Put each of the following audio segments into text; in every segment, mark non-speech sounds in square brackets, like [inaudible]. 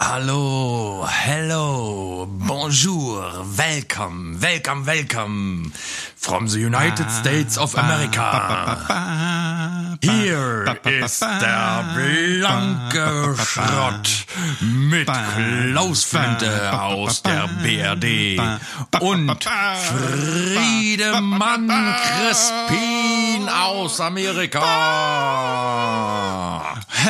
Hallo, hello, bonjour, welcome, welcome, welcome from the United States of America. Hier ist der blanke Schrott mit Klaus Flinte aus der BRD und Friedemann Crispin aus Amerika.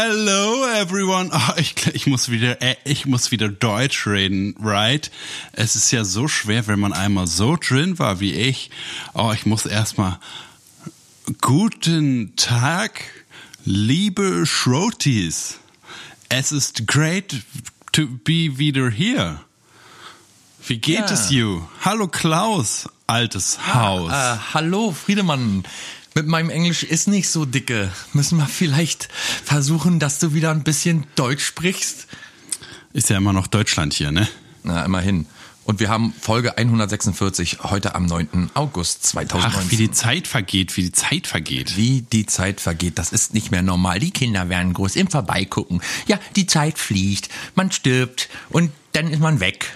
Hello everyone. Oh, ich, ich muss wieder, äh, ich muss wieder Deutsch reden, right? Es ist ja so schwer, wenn man einmal so drin war wie ich. Oh, ich muss erstmal Guten Tag, liebe Schrotis. Es ist great to be wieder hier. Wie geht Ja. es you? Hallo Klaus, altes Haus. Äh, hallo, Friedemann. Mit meinem Englisch ist nicht so dicke. Müssen wir vielleicht versuchen, dass du wieder ein bisschen Deutsch sprichst? Ist ja immer noch Deutschland hier, ne? Na, immerhin. Und wir haben Folge 146 heute am 9. August Ach, 2019. wie die Zeit vergeht, wie die Zeit vergeht. Wie die Zeit vergeht, das ist nicht mehr normal. Die Kinder werden groß im Vorbeigucken. Ja, die Zeit fliegt, man stirbt und dann ist man weg.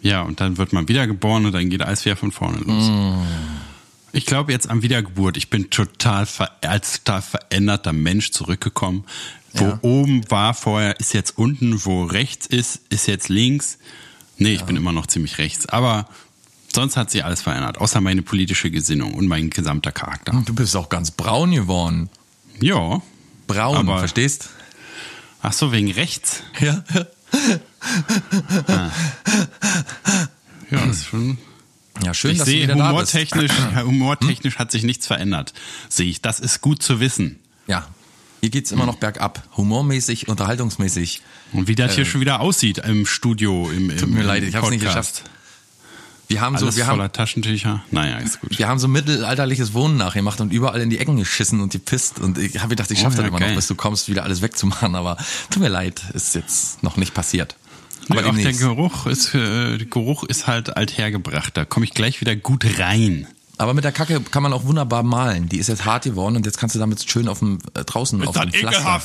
Ja, und dann wird man wiedergeboren und dann geht alles wieder von vorne los. Ich glaube jetzt an Wiedergeburt, ich bin total ver als total veränderter Mensch zurückgekommen. Wo Ja. oben war vorher, ist jetzt unten, wo rechts ist, ist jetzt links. Nee, ich bin immer noch ziemlich rechts. Aber sonst hat sich alles verändert, außer meine politische Gesinnung und mein gesamter Charakter. Du bist auch ganz braun geworden. Ja. Braun, Aber- verstehst? Ach so, wegen rechts. Ja. Ja, das ist schon. Ja, schön, ich dass du sehe, wieder da bist. humortechnisch, [clears throat] humortechnisch hat sich nichts verändert. Sehe ich. Das ist gut zu wissen. Ja, hier geht's immer noch bergab. Humormäßig, unterhaltungsmäßig. Und wie das hier schon wieder aussieht im Studio, im, im Tut mir leid, ich hab's nicht Podcast. geschafft. Wir haben Alles so, wir voller haben, Taschentücher. Naja, ist gut. wir haben so mittelalterliches Wohnen nachgemacht und überall in die Ecken geschissen und gepisst. Und ich habe gedacht, ich schaffe Oh, das ja, immer geil. noch, bis du kommst, wieder alles wegzumachen. Aber tut mir leid, ist jetzt noch nicht passiert. Aber Aber auch der. Geruch ist, äh, der Geruch ist halt althergebracht. Da komme ich gleich wieder gut rein. Aber mit der Kacke kann man auch wunderbar malen. Die ist jetzt hart geworden und jetzt kannst du damit schön auf dem äh, draußen auf dem Pflaster.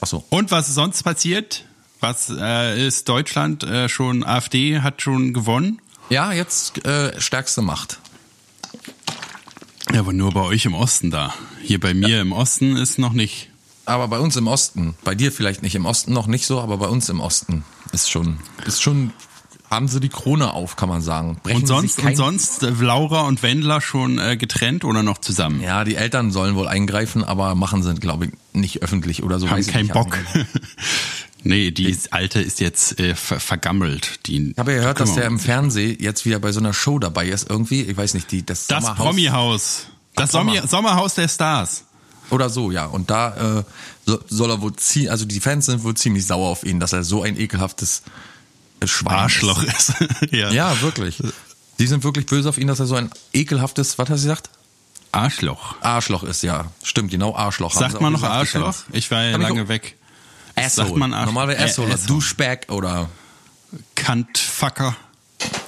Ach so. Und was ist sonst passiert? Was äh, ist Deutschland äh, schon? AfD hat schon gewonnen. Ja, jetzt äh, stärkste Macht. Ja, aber nur bei euch im Osten da. Hier bei mir im Osten ist noch nicht. Aber bei uns im Osten, bei dir vielleicht nicht im Osten noch nicht so, aber bei uns im Osten ist schon, ist schon, haben sie die Krone auf, kann man sagen. Brechen Und sonst, und sonst äh, Laura und Wendler schon äh, getrennt oder noch zusammen? Ja, die Eltern sollen wohl eingreifen, aber machen sie, glaube ich, nicht öffentlich oder so. haben keinen. Bock. [laughs] nee, die alte ist jetzt äh, ver vergammelt. Die, Ich habe ja gehört, da dass der im Fernsehen jetzt wieder bei so einer Show dabei ist irgendwie. Ich weiß nicht, die das, Das Sommerhaus Promi-Haus. Das Sommer. Sommer Sommerhaus der Stars. oder so, ja. Und da äh, soll er wohl ziehen, also die Fans sind wohl ziemlich sauer auf ihn, dass er so ein ekelhaftes äh, Schwein Arschloch ist. ist. [laughs] ja. Ja, wirklich. Die sind wirklich böse auf ihn, dass er so ein ekelhaftes, was hast du gesagt? Arschloch. Arschloch ist, ja. Stimmt, genau, Arschloch. Sagt sie man noch gesagt, Arschloch? Ich war ja Hab lange weg. Asshole. Sagt man Arsch- Normalerweise Äh, Asshole. Asshole. Duschback oder. Kantfucker.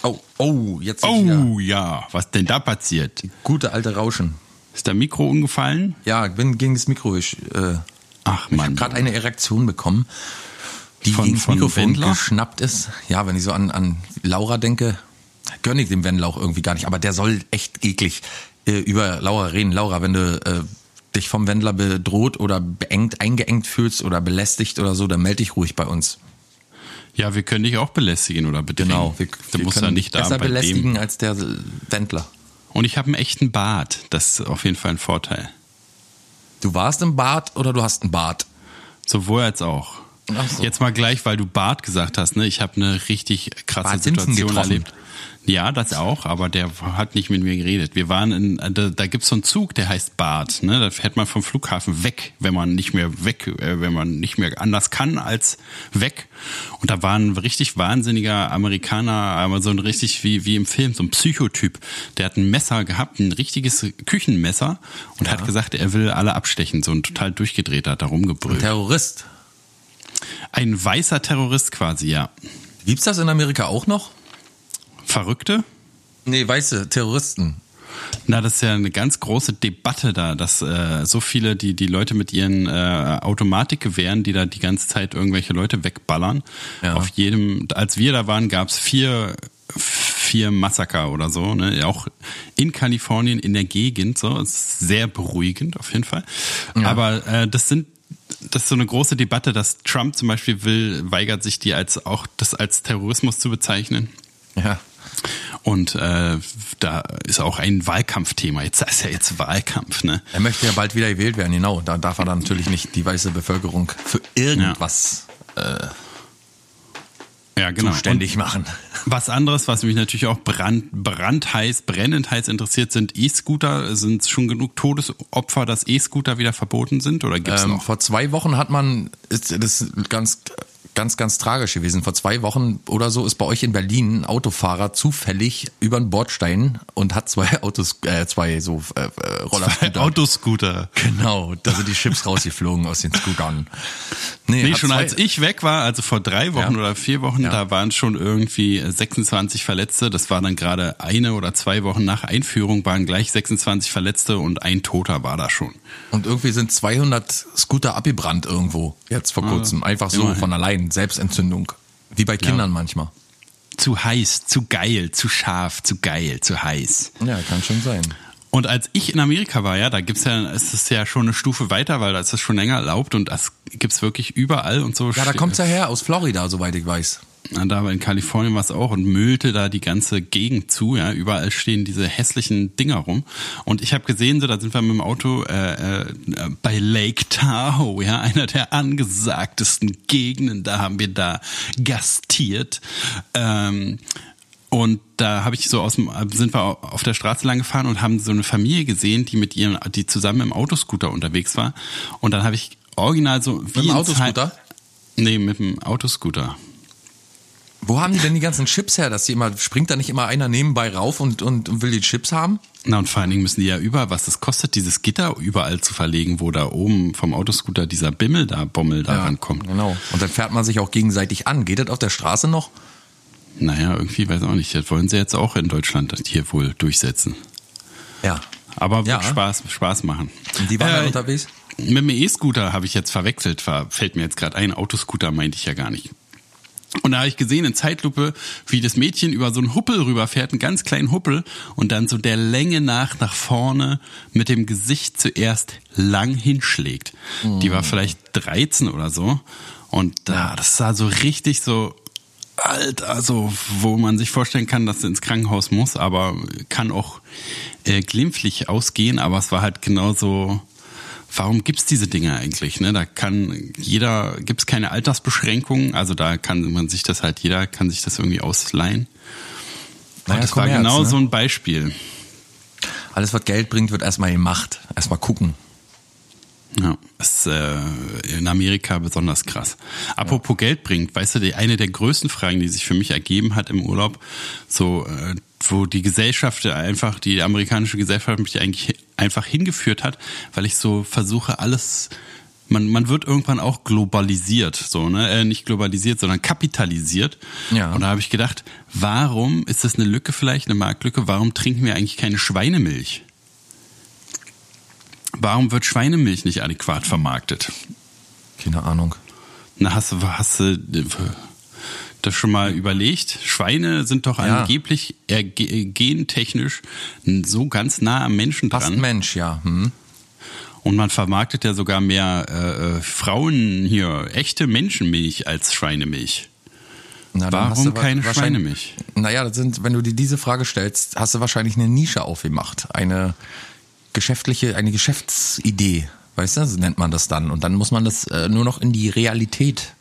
Oh, oh, jetzt Oh ja, was denn da passiert? gute alte Rauschen. Ist der Mikro umgefallen? Ja, ich bin gegen das Mikro. Ich, äh, Ach ich habe Mann. gerade eine Erektion bekommen, die Von- gegen Mikrofon Wendler? geschnappt ist. Ja, wenn ich so an, an Laura denke, gönne ich dem Wendler auch irgendwie gar nicht. Aber der soll echt eklig äh, über Laura reden. Laura, wenn du äh, dich vom Wendler bedroht oder beengt, eingeengt fühlst oder belästigt oder so, dann melde dich ruhig bei uns. Ja, wir können dich auch belästigen oder bedrängen. Genau, wir, du wir musst können nicht da besser belästigen dem. als der Wendler. Und ich habe einen echten Bart. Das ist auf jeden Fall ein Vorteil. Du warst im Bad oder du hast einen Bart? Sowohl als auch. Ach so. Jetzt mal gleich, weil du Bart gesagt hast, ne? Ich habe eine richtig krasse Bart Situation erlebt. Ja, das auch, aber der hat nicht mit mir geredet. Wir waren in, da, da gibt's so einen Zug, der heißt Bart, ne? Da fährt man vom Flughafen weg, wenn man nicht mehr weg, äh, wenn man nicht mehr anders kann als weg. Und da war ein richtig wahnsinniger Amerikaner, aber so ein richtig wie, wie im Film, so ein Psychotyp. Der hat ein Messer gehabt, ein richtiges Küchenmesser und hat gesagt, er will alle abstechen. So ein total durchgedrehter, hat da rumgebrüllt. Terrorist. Ein weißer Terrorist quasi, ja. Gibt's das in Amerika auch noch? Verrückte? Nee, weiße Terroristen. Na, das ist ja eine ganz große Debatte da, dass äh, so viele, die die Leute mit ihren äh, Automatikgewehren, die da die ganze Zeit irgendwelche Leute wegballern. Ja. Auf jedem, als wir da waren, gab's vier vier Massaker oder so, ne? Auch in Kalifornien, in der Gegend, so, ist sehr beruhigend auf jeden Fall. Ja. Aber äh, das sind das ist so eine große Debatte, dass Trump zum Beispiel will, weigert sich die als auch das als Terrorismus zu bezeichnen. Ja. Und äh, da ist auch ein Wahlkampfthema. Jetzt ist ja jetzt Wahlkampf, ne? Er möchte ja bald wieder gewählt werden, genau. Da darf er dann natürlich nicht die weiße Bevölkerung für irgendwas Ja, genau. zuständig machen. Und was anderes, was mich natürlich auch brand, brandheiß, brennend heiß interessiert, sind E-Scooter. Sind schon genug Todesopfer, dass E-Scooter wieder verboten sind oder gibt's Ähm, noch? vor zwei Wochen hat man, ist, das ganz, ganz, ganz tragisch gewesen. Vor zwei Wochen oder so ist bei euch in Berlin ein Autofahrer zufällig über einen Bordstein und hat zwei [laughs] Autos, äh, zwei so äh, äh, Rollerscooter. Autoscooter. Genau, da sind die Chips [laughs] rausgeflogen aus den Scootern. Nee, hat schon zwei- als ich weg war, also vor drei Wochen Ja. oder vier Wochen, Ja. da waren schon irgendwie 26 Verletzte. Das war dann gerade eine oder zwei Wochen nach Einführung, waren gleich 26 Verletzte und ein Toter war da schon. Und irgendwie sind 200 Scooter abgebrannt irgendwo, jetzt vor kurzem. Einfach so Ah, immerhin. von allein, Selbstentzündung. Wie bei Kindern manchmal. Zu heiß, zu geil, zu scharf, zu geil, zu heiß. Ja, kann schon sein. Und als ich in Amerika war, ja, da gibt's ja, ist es ja schon eine Stufe weiter, weil da ist es schon länger erlaubt und das gibt's wirklich überall und so. Ja, da kommt's ja her, aus Florida, soweit ich weiß. Da in Kalifornien war es auch und müllte da die ganze Gegend zu. Ja, überall stehen diese hässlichen Dinger rum. Und ich habe gesehen, so da sind wir mit dem Auto äh, äh, bei Lake Tahoe, ja, einer der angesagtesten Gegenden. Da haben wir da gastiert. Ähm, und da habe ich so aus dem, sind wir auf der Straße lang gefahren und haben so eine Familie gesehen, die mit ihrem, die zusammen im Autoscooter unterwegs war. Und dann habe ich original so wie Mit dem Autoscooter? Zeit- Nee, mit dem Autoscooter. Wo haben die denn die ganzen Chips her, dass die immer, springt da nicht immer einer nebenbei rauf und, und, und will die Chips haben? Na und vor allen Dingen müssen die ja überall, was das kostet, dieses Gitter überall zu verlegen, wo da oben vom Autoscooter dieser Bimmel da, Bommel da rankommt. Genau. Und dann fährt man sich auch gegenseitig an. Geht das auf der Straße noch? Naja, irgendwie weiß auch nicht. Das wollen sie jetzt auch in Deutschland hier wohl durchsetzen. Ja. Aber wird Ja. Spaß, Spaß machen. Und die waren dann Äh, unterwegs? Mit dem E-Scooter habe ich jetzt verwechselt, fällt mir jetzt gerade ein. Autoscooter meinte ich ja gar nicht. Und da habe ich gesehen in Zeitlupe, wie das Mädchen über so einen Huppel rüberfährt, einen ganz kleinen Huppel, und dann so der Länge nach nach vorne mit dem Gesicht zuerst lang hinschlägt. Die war vielleicht 13 oder so. Und da, das sah so richtig so alt, also wo man sich vorstellen kann, dass sie ins Krankenhaus muss, aber kann auch äh, glimpflich ausgehen, aber es war halt genauso. Warum gibt's diese Dinge eigentlich? Ne? Da kann jeder, gibt's keine Altersbeschränkungen, also da kann man sich das halt, jeder kann sich das irgendwie ausleihen. Naja, das war Kommerz, genau ne? so ein Beispiel. Alles, was Geld bringt, wird erstmal gemacht. Erstmal gucken. Ja, ist äh, in Amerika besonders krass. Apropos Geld bringt, weißt du, die, eine der größten Fragen, die sich für mich ergeben hat im Urlaub, so äh, wo die Gesellschaft einfach, die amerikanische Gesellschaft mich eigentlich einfach hingeführt hat, weil ich so versuche, alles man, man wird irgendwann auch globalisiert, so, ne? Äh, nicht globalisiert, sondern kapitalisiert. Ja. Und da habe ich gedacht, warum ist das eine Lücke vielleicht, eine Marktlücke? Warum trinken wir eigentlich keine Schweinemilch? Warum wird Schweinemilch nicht adäquat vermarktet? Keine Ahnung. Na, hast du, hast du das schon mal überlegt? Schweine sind doch Ja. angeblich äh, ge- gentechnisch so ganz nah am Menschen Fast dran. Mensch, ja. Hm. Und man vermarktet ja sogar mehr äh, äh, Frauen hier, echte Menschenmilch als Schweinemilch. Na, Warum hast du wa- keine Schweinemilch? Naja, das sind, wenn du dir diese Frage stellst, hast du wahrscheinlich eine Nische aufgemacht. Eine geschäftliche, eine Geschäftsidee. Weißt du, so nennt man das dann. Und dann muss man das äh, nur noch in die Realität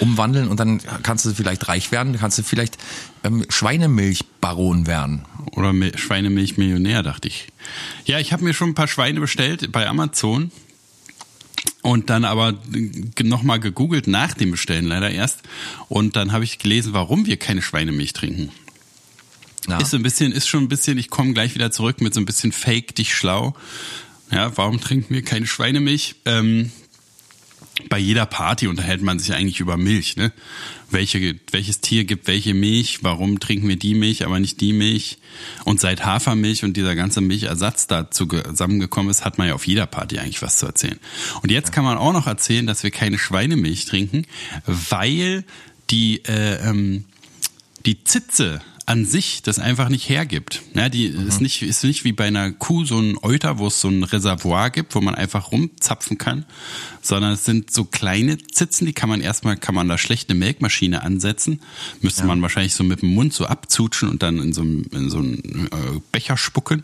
umwandeln und dann kannst du vielleicht reich werden, kannst du vielleicht ähm, Schweinemilchbaron werden. Oder Mi- Schweinemilch-Millionär, dachte ich. Ja, ich habe mir schon ein paar Schweine bestellt bei Amazon. Und dann aber nochmal gegoogelt nach dem Bestellen leider erst. Und dann habe ich gelesen, warum wir keine Schweinemilch trinken. Ja. Ist so ein bisschen, ist schon ein bisschen, ich komme gleich wieder zurück mit so ein bisschen Fake dich schlau. Ja, warum trinken wir keine Schweinemilch? Ähm, bei jeder Party unterhält man sich eigentlich über Milch, ne? Welche, welches Tier gibt welche Milch? Warum trinken wir die Milch, aber nicht die Milch? Und seit Hafermilch und dieser ganze Milchersatz dazu zusammengekommen ist, hat man ja auf jeder Party eigentlich was zu erzählen. Und jetzt kann man auch noch erzählen, dass wir keine Schweinemilch trinken, weil die, äh, ähm, die Zitze an sich das einfach nicht hergibt. Ja, die mhm. ist nicht ist nicht wie bei einer Kuh so ein Euter, wo es so ein Reservoir gibt, wo man einfach rumzapfen kann, sondern es sind so kleine Zitzen, die kann man erstmal kann man da schlecht eine Melkmaschine ansetzen, müsste ja. man wahrscheinlich so mit dem Mund so abzutschen und dann in so, in so einen äh, Becher spucken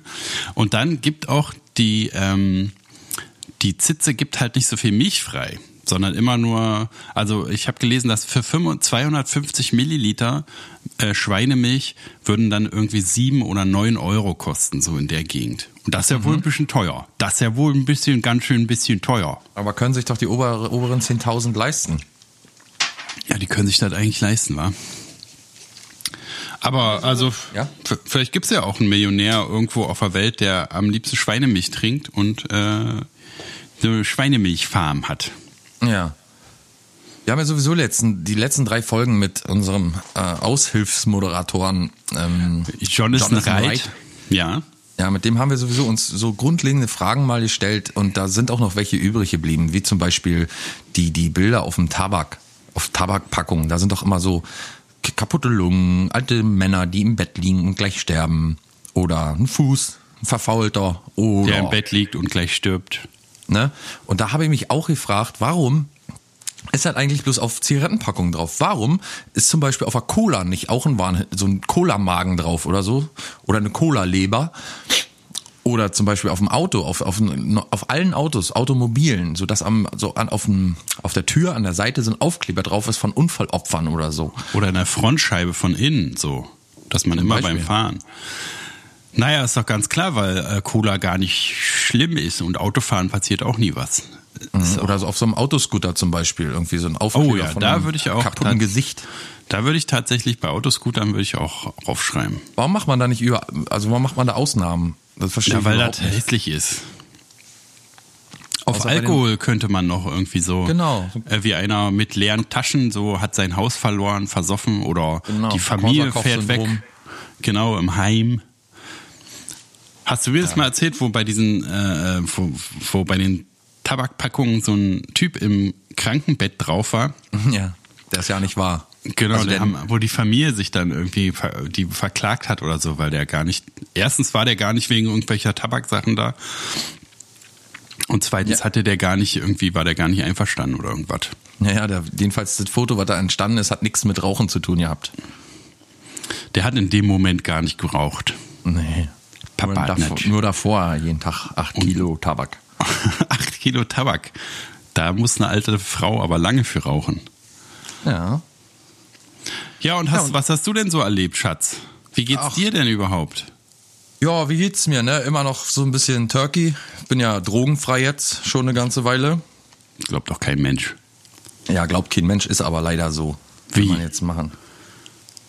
und dann gibt auch die ähm, die Zitze gibt halt nicht so viel Milch frei sondern immer nur, also ich habe gelesen, dass für 250 Milliliter äh, Schweinemilch würden dann irgendwie sieben oder neun Euro kosten, so in der Gegend. Und das ist ja mhm. wohl ein bisschen teuer. Das ist ja wohl ein bisschen, ganz schön ein bisschen teuer. Aber können sich doch die obere, oberen 10.000 leisten? Ja, die können sich das eigentlich leisten, wa? Aber also, ja? vielleicht gibt's ja auch einen Millionär irgendwo auf der Welt, der am liebsten Schweinemilch trinkt und äh, eine Schweinemilchfarm hat. Ja. Wir haben ja sowieso letzten, die letzten drei Folgen mit unserem äh, Aushilfsmoderatoren ähm, Jonathan, Jonathan Wright. Wright. Ja. Ja, mit dem haben wir sowieso uns so grundlegende Fragen mal gestellt und da sind auch noch welche übrig geblieben, wie zum Beispiel die, die Bilder auf dem Tabak, auf Tabakpackungen. Da sind doch immer so kaputte Lungen, alte Männer, die im Bett liegen und gleich sterben. Oder ein Fuß, ein verfaulter. Oder Der im Bett liegt und gleich stirbt. Ne? Und da habe ich mich auch gefragt, warum ist halt eigentlich bloß auf Zigarettenpackungen drauf. Warum ist zum Beispiel auf der Cola nicht auch ein Warn, so ein Cola-Magen drauf oder so? Oder eine Cola-Leber? Oder zum Beispiel auf dem Auto, auf, auf, auf allen Autos, Automobilen, so dass am, so an, auf, dem, auf der Tür an der Seite so ein Aufkleber drauf ist von Unfallopfern oder so. Oder in der Frontscheibe von innen, so. Dass man zum immer Beispiel. beim Fahren. Naja, ist doch ganz klar, weil äh, Cola gar nicht schlimm ist und Autofahren passiert auch nie was. Mhm. Oder so auf so einem Autoscooter zum Beispiel, irgendwie so ein Aufkleber oh, ja, von da würde ich auch kaputten Gesicht. Da würde ich tatsächlich bei Autoscootern würde ich auch raufschreiben. Warum macht man da nicht über, also warum macht man da Ausnahmen? Das verstehe ja, weil das nicht. hässlich ist. Auf Alkohol könnte man noch irgendwie so, genau. Äh, wie einer mit leeren Taschen so hat sein Haus verloren, versoffen oder genau. die Familie fährt weg. Genau, im Heim. Hast du mir das mal erzählt, wo bei diesen, äh, wo, wo bei den Tabakpackungen so ein Typ im Krankenbett drauf war? [laughs] Ja, der ist ja nicht wahr. Genau, also haben, wo die Familie sich dann irgendwie die verklagt hat oder so, weil der gar nicht, erstens war der gar nicht wegen irgendwelcher Tabaksachen da und zweitens ja. hatte der gar nicht, irgendwie war der gar nicht einverstanden oder irgendwas. Naja, der, jedenfalls das Foto, was da entstanden ist, hat nichts mit Rauchen zu tun gehabt. Der hat in dem Moment gar nicht geraucht. Nee. Papa nur, davor, nur davor jeden Tag acht Kilo Tabak. [laughs] acht Kilo Tabak. Da muss eine alte Frau aber lange für rauchen. Ja. Ja, und, hast, ja, und was hast du denn so erlebt, Schatz? Wie geht's Ach. dir denn überhaupt? Ja, wie geht's mir, ne? Immer noch so ein bisschen Turkey. Bin ja drogenfrei jetzt schon eine ganze Weile. Glaubt doch kein Mensch. Ja, glaubt kein Mensch, ist aber leider so. Wie? Kann man jetzt machen.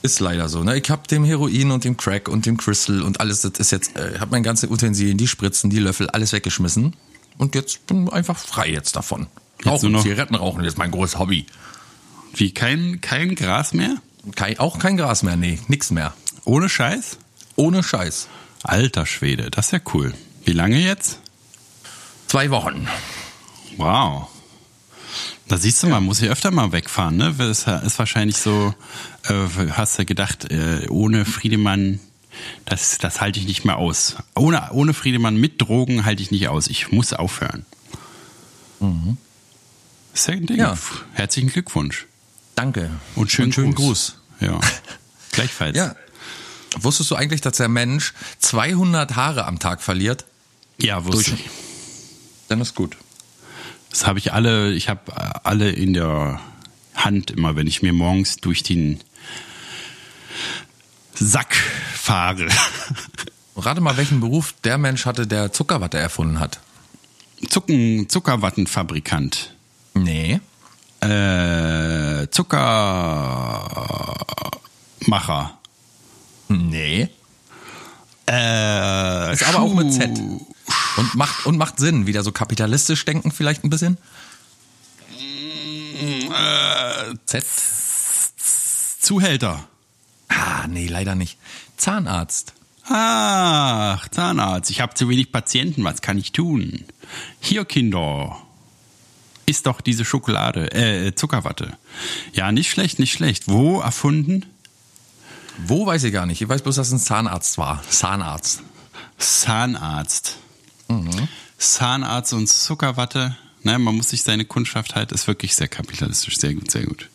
Ist leider so. Ne? Ich habe dem Heroin und dem Crack und dem Crystal und alles, das ist jetzt, äh, habe mein ganze Utensilien, die Spritzen, die Löffel, alles weggeschmissen. Und jetzt bin ich einfach frei jetzt davon. Jetzt Rauchen, Zigaretten rauchen, ist mein großes Hobby. Wie, kein, kein Gras mehr? Kein, auch kein Gras mehr, nee, nix mehr. Ohne Scheiß? Ohne Scheiß. Alter Schwede, das ist ja cool. Wie lange jetzt? Zwei Wochen. Wow. Da siehst du ja. mal, muss ich öfter mal wegfahren, ne? Das ist wahrscheinlich so, äh, hast du gedacht, äh, ohne Friedemann, das, das halte ich nicht mehr aus. Ohne, ohne Friedemann mit Drogen halte ich nicht aus. Ich muss aufhören. Mhm. Das ist ja ein Ding. Ja. Herzlichen Glückwunsch. Danke. Und schönen, Und schönen Gruß. Gruß. Ja. [laughs] Gleichfalls. Ja. Wusstest du eigentlich, dass der Mensch 200 Haare am Tag verliert? Ja, wusste ich. Dann ist gut. Das habe ich alle, ich habe alle in der Hand immer, wenn ich mir morgens durch den Sack fahre. [laughs] Rate mal, welchen Beruf der Mensch hatte, der Zuckerwatte erfunden hat. Zucken, Zuckerwattenfabrikant. Nee. Äh, Zuckermacher. Nee. Äh, ist aber auch mit Z. Und macht, und macht Sinn, wieder so kapitalistisch denken vielleicht ein bisschen? Z? Zuhälter. Ah, nee, leider nicht. Zahnarzt. Ach, Zahnarzt, ich habe zu wenig Patienten, was kann ich tun? Hier, Kinder, isst doch diese Schokolade, äh, Zuckerwatte. Ja, nicht schlecht, nicht schlecht. Wo erfunden? Wo weiß ich gar nicht. Ich weiß bloß, dass es ein Zahnarzt war. Zahnarzt. Zahnarzt. Zahnarzt und Zuckerwatte. Ne, man muss sich seine Kundschaft halt, ist wirklich sehr kapitalistisch. Sehr gut, sehr gut.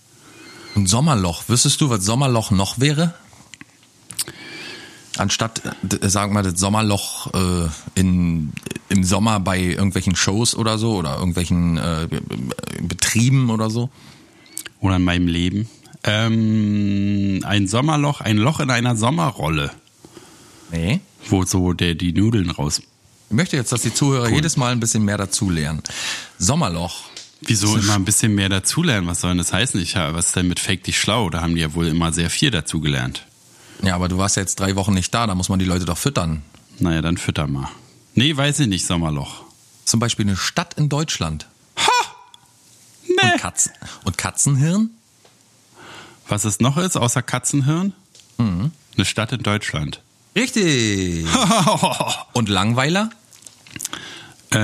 Ein Sommerloch. Wüsstest du, was Sommerloch noch wäre? Anstatt, sagen wir, das Sommerloch äh, in, im Sommer bei irgendwelchen Shows oder so oder irgendwelchen äh, Betrieben oder so. Oder in meinem Leben. Ähm, ein Sommerloch, ein Loch in einer Sommerrolle, Nee. wo so der die Nudeln raus. Ich möchte jetzt, dass die Zuhörer jedes Mal ein bisschen mehr dazulernen. Sommerloch. Wieso immer ein bisschen mehr dazulernen? Was soll denn das heißen? Ich, was ist denn mit Fake dich schlau? Da haben die ja wohl immer sehr viel dazugelernt. Ja, aber du warst ja jetzt drei Wochen nicht da, da muss man die Leute doch füttern. Naja, dann fütter mal. Nee, weiß ich nicht, Sommerloch. Zum Beispiel eine Stadt in Deutschland. Nee. Und, Katzen, und Katzenhirn? Was es noch ist, außer Katzenhirn? Mhm. Eine Stadt in Deutschland. Richtig. [laughs] Und Langweiler? Äh,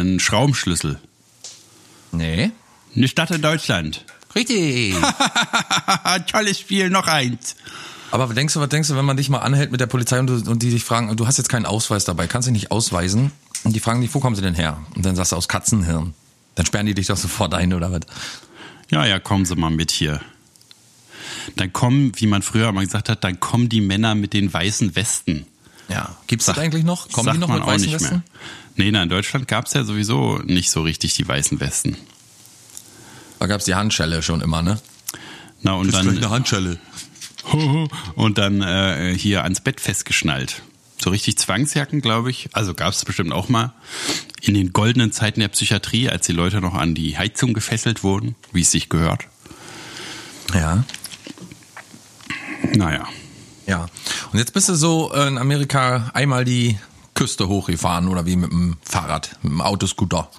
ein Schraubenschlüssel. Nee. Eine Stadt in Deutschland. Richtig. [laughs] Tolles Spiel, noch eins. Aber was denkst du, was denkst du, wenn man dich mal anhält mit der Polizei und, du, und die dich fragen, du hast jetzt keinen Ausweis dabei, kannst dich nicht ausweisen? Und die fragen dich, wo kommen sie denn her? Und dann sagst du aus Katzenhirn. Dann sperren die dich doch sofort ein, oder was? Ja, ja, kommen Sie mal mit hier. Dann kommen, wie man früher mal gesagt hat, dann kommen die Männer mit den weißen Westen. Ja. Gibt's das Sag- eigentlich noch? Kommen sagt die noch man mit auch weißen nicht Westen? mehr. Nee, na, in Deutschland gab es ja sowieso nicht so richtig die weißen Westen. Da gab's die Handschelle schon immer, ne? Na, und dann, Handschelle. [laughs] und dann äh, hier ans Bett festgeschnallt. So richtig Zwangsjacken, glaube ich. Also gab es bestimmt auch mal. In den goldenen Zeiten der Psychiatrie, als die Leute noch an die Heizung gefesselt wurden, wie es sich gehört. Ja. Naja. Ja. Und jetzt bist du so in Amerika einmal die Küste hochgefahren oder wie mit dem Fahrrad, mit dem Autoscooter.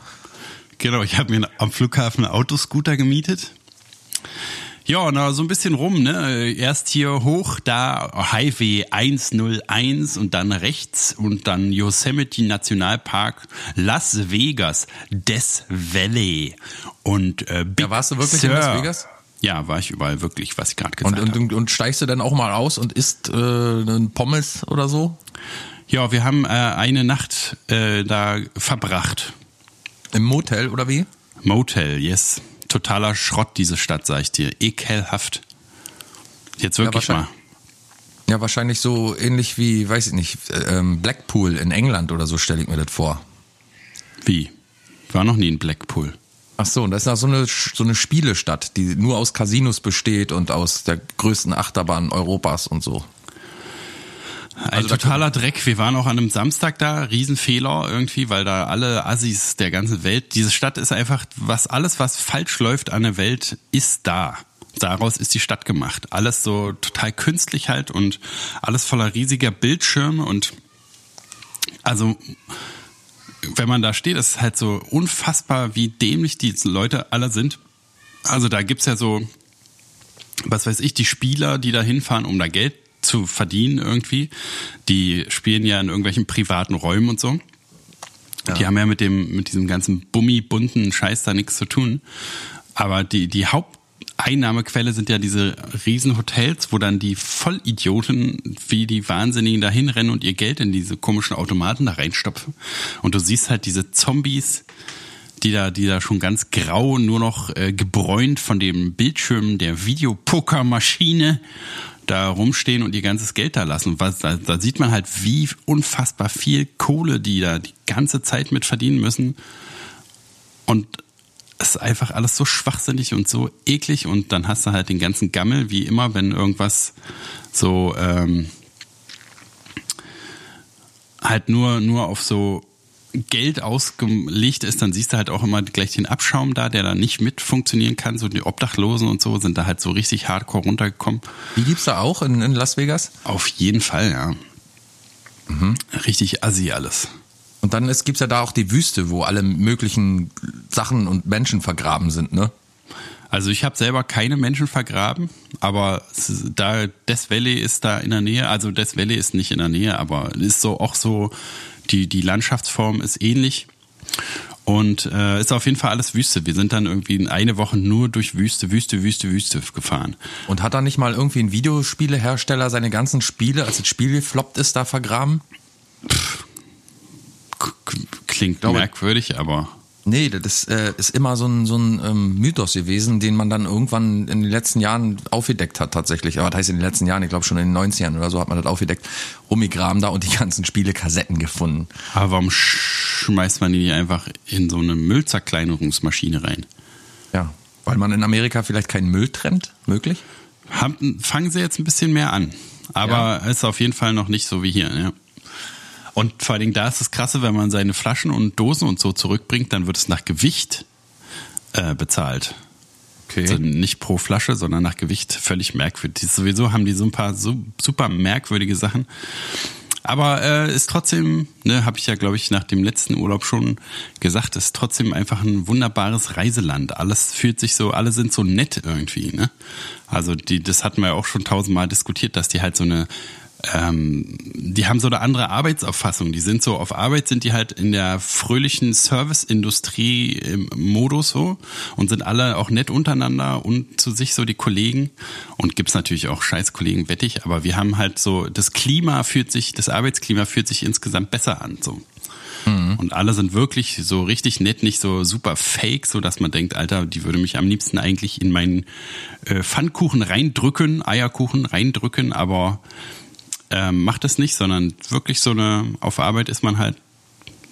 Genau, ich habe mir am Flughafen einen Autoscooter gemietet. Ja, na, so ein bisschen rum, ne? Erst hier hoch, da Highway 101 und dann rechts und dann Yosemite Nationalpark, Las Vegas, Death Valley und äh, Big Ja, warst du wirklich Sur. in Las Vegas? Ja, war ich überall wirklich, was ich gerade gesagt Und, habe. und, und steigst du dann auch mal aus und isst äh, einen Pommes oder so? Ja, wir haben äh, eine Nacht äh, da verbracht. Im Motel oder wie? Motel, yes. Totaler Schrott, diese Stadt, sag ich dir. Ekelhaft. Jetzt wirklich Ja, mal. wahrscheinlich. Ja, wahrscheinlich so ähnlich wie, weiß ich nicht, ähm, Blackpool in England oder so stelle ich mir das vor. Wie? War noch nie in Blackpool. Ach so, und das ist auch so eine, so eine Spielestadt, die nur aus Casinos besteht und aus der größten Achterbahn Europas und so. Ein Also totaler Dreck. Wir waren auch an einem Samstag da, Riesenfehler irgendwie, weil da alle Assis der ganzen Welt, diese Stadt ist einfach, was alles, was falsch läuft an der Welt, ist da. Daraus ist die Stadt gemacht. Alles so total künstlich halt und alles voller riesiger Bildschirme und also wenn man da steht, ist es halt so unfassbar, wie dämlich die Leute alle sind. Also da gibt's ja so, was weiß ich, die Spieler, die da hinfahren, um da Geld zu verdienen irgendwie. Die spielen ja in irgendwelchen privaten Räumen und so. Die haben ja mit dem, mit diesem ganzen bummi bunten Scheiß da nichts zu tun. Aber die, die Haupteinnahmequelle sind ja diese Riesenhotels, wo dann die Vollidioten wie die Wahnsinnigen da hinrennen und ihr Geld in diese komischen Automaten da reinstopfen. Und du siehst halt diese Zombies, die da, die da schon ganz grau, nur noch äh, gebräunt von dem Bildschirm der Videopokermaschine da rumstehen und ihr ganzes Geld da lassen. Was, da, da sieht man halt, wie unfassbar viel Kohle die da die ganze Zeit mit verdienen müssen. Und es ist einfach alles so schwachsinnig und so eklig und dann hast du halt den ganzen Gammel, wie immer, wenn irgendwas so ähm, halt nur, nur auf so Geld ausgelegt ist, dann siehst du halt auch immer gleich den Abschaum da, der da nicht mit funktionieren kann. So die Obdachlosen und so sind da halt so richtig hardcore runtergekommen. Die gibt's da auch in, in Las Vegas? Auf jeden Fall, ja. Richtig assi alles. Und dann ist, gibt's ja da auch die Wüste, wo alle möglichen Sachen und Menschen vergraben sind, ne? Also ich habe selber keine Menschen vergraben, aber da Death Valley ist da in der Nähe, also Death Valley ist nicht in der Nähe, aber ist so auch so, die, die Landschaftsform ist ähnlich. Und äh, ist auf jeden Fall alles Wüste. Wir sind dann irgendwie in eine Woche nur durch Wüste, Wüste, Wüste, Wüste gefahren. Und hat da nicht mal irgendwie ein Videospielehersteller seine ganzen Spiele, als das Spiel gefloppt ist, da vergraben? Pff, klingt glaube, merkwürdig, aber. Nee, das äh, ist immer so ein, so ein ähm, Mythos gewesen, den man dann irgendwann in den letzten Jahren aufgedeckt hat tatsächlich. Aber das heißt in den letzten Jahren, ich glaube schon in den 90ern oder so hat man das aufgedeckt. Rummigram da und die [laughs] ganzen Spielekassetten gefunden. Aber warum schmeißt man die nicht einfach in so eine Müllzerkleinerungsmaschine rein? Ja, weil man in Amerika vielleicht keinen Müll trennt, möglich? Haben, fangen sie jetzt ein bisschen mehr an. Aber ja. ist auf jeden Fall noch nicht so wie hier, ja. Und vor allen Dingen da ist das Krasse, wenn man seine Flaschen und Dosen und so zurückbringt, dann wird es nach Gewicht äh, bezahlt. Okay. Also nicht pro Flasche, sondern nach Gewicht. Völlig merkwürdig. Sowieso haben die so ein paar so, super merkwürdige Sachen. Aber äh, ist trotzdem, ne, habe ich ja, glaube ich, nach dem letzten Urlaub schon gesagt, ist trotzdem einfach ein wunderbares Reiseland. Alles fühlt sich so, alle sind so nett irgendwie, ne? Also die, das hatten wir ja auch schon tausendmal diskutiert, dass die halt so eine ähm, die haben so eine andere Arbeitsauffassung. Die sind so, auf Arbeit sind die halt in der fröhlichen Serviceindustrie im Modus so und sind alle auch nett untereinander und zu sich so die Kollegen. Und gibt's natürlich auch Scheißkollegen, wettig, aber wir haben halt so, das Klima fühlt sich, das Arbeitsklima fühlt sich insgesamt besser an, so. Mhm. Und alle sind wirklich so richtig nett, nicht so super fake, so dass man denkt, Alter, die würde mich am liebsten eigentlich in meinen äh, Pfannkuchen reindrücken, Eierkuchen reindrücken, aber ähm, macht es nicht, sondern wirklich so eine, auf Arbeit ist man halt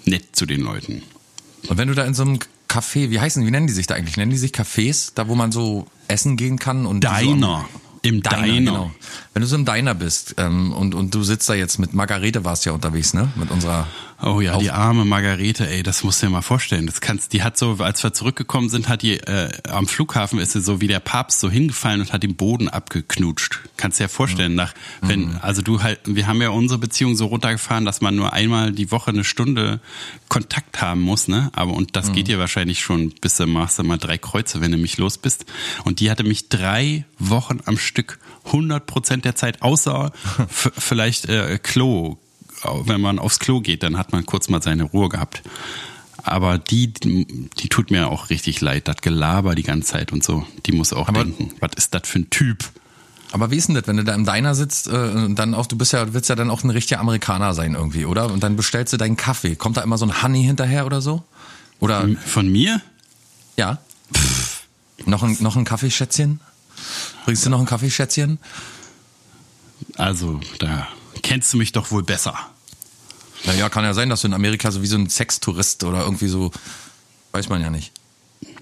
nett zu den Leuten. Und wenn du da in so einem Café, wie heißen, wie nennen die sich da eigentlich? Nennen die sich Cafés, da wo man so essen gehen kann und Diner. So im Diner, Diner. Genau. Wenn du so im Diner bist ähm, und, und du sitzt da jetzt mit Margarete warst ja unterwegs, ne? Mit unserer Oh ja, die arme Margarete, ey, das musst du dir mal vorstellen. Das kannst, die hat so, als wir zurückgekommen sind, hat die äh, am Flughafen ist sie so wie der Papst so hingefallen und hat den Boden abgeknutscht. Kannst dir ja vorstellen, nach wenn mhm. also du halt, wir haben ja unsere Beziehung so runtergefahren, dass man nur einmal die Woche eine Stunde Kontakt haben muss, ne? Aber und das mhm. geht dir wahrscheinlich schon bis du machst du mal drei Kreuze, wenn du mich los bist. Und die hatte mich drei Wochen am Stück 100 Prozent der Zeit, außer [laughs] vielleicht äh, Klo wenn man aufs Klo geht, dann hat man kurz mal seine Ruhe gehabt. Aber die, die tut mir auch richtig leid, das Gelaber die ganze Zeit und so. Die muss auch aber, denken, was ist das für ein Typ? Aber wie ist denn das, wenn du da im Diner sitzt äh, und dann auch, du bist ja, willst ja dann auch ein richtiger Amerikaner sein irgendwie, oder? Und dann bestellst du deinen Kaffee. Kommt da immer so ein Honey hinterher oder so? Oder? Von mir? Ja. Pff. Noch ein, noch ein Kaffeeschätzchen? Bringst du noch ein Kaffeeschätzchen? Also, da kennst du mich doch wohl besser. Naja, kann ja sein, dass du in Amerika so wie so ein Sextourist oder irgendwie so, weiß man ja nicht.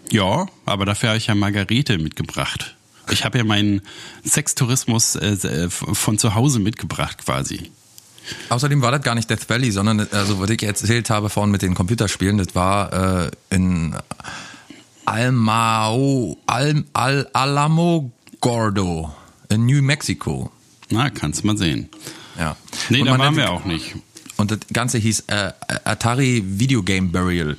Ja, aber dafür habe ich ja Margarete mitgebracht. Ich habe ja meinen Sextourismus äh, von zu Hause mitgebracht quasi. Außerdem war das gar nicht Death Valley, sondern also was ich erzählt habe vorhin mit den Computerspielen, das war äh, in Almao, Al, Al Alamo Gordo in New Mexico. Na, kannst mal sehen. Ja. Nee, da waren wir auch nicht. Und das Ganze hieß äh, Atari Video Game Burial.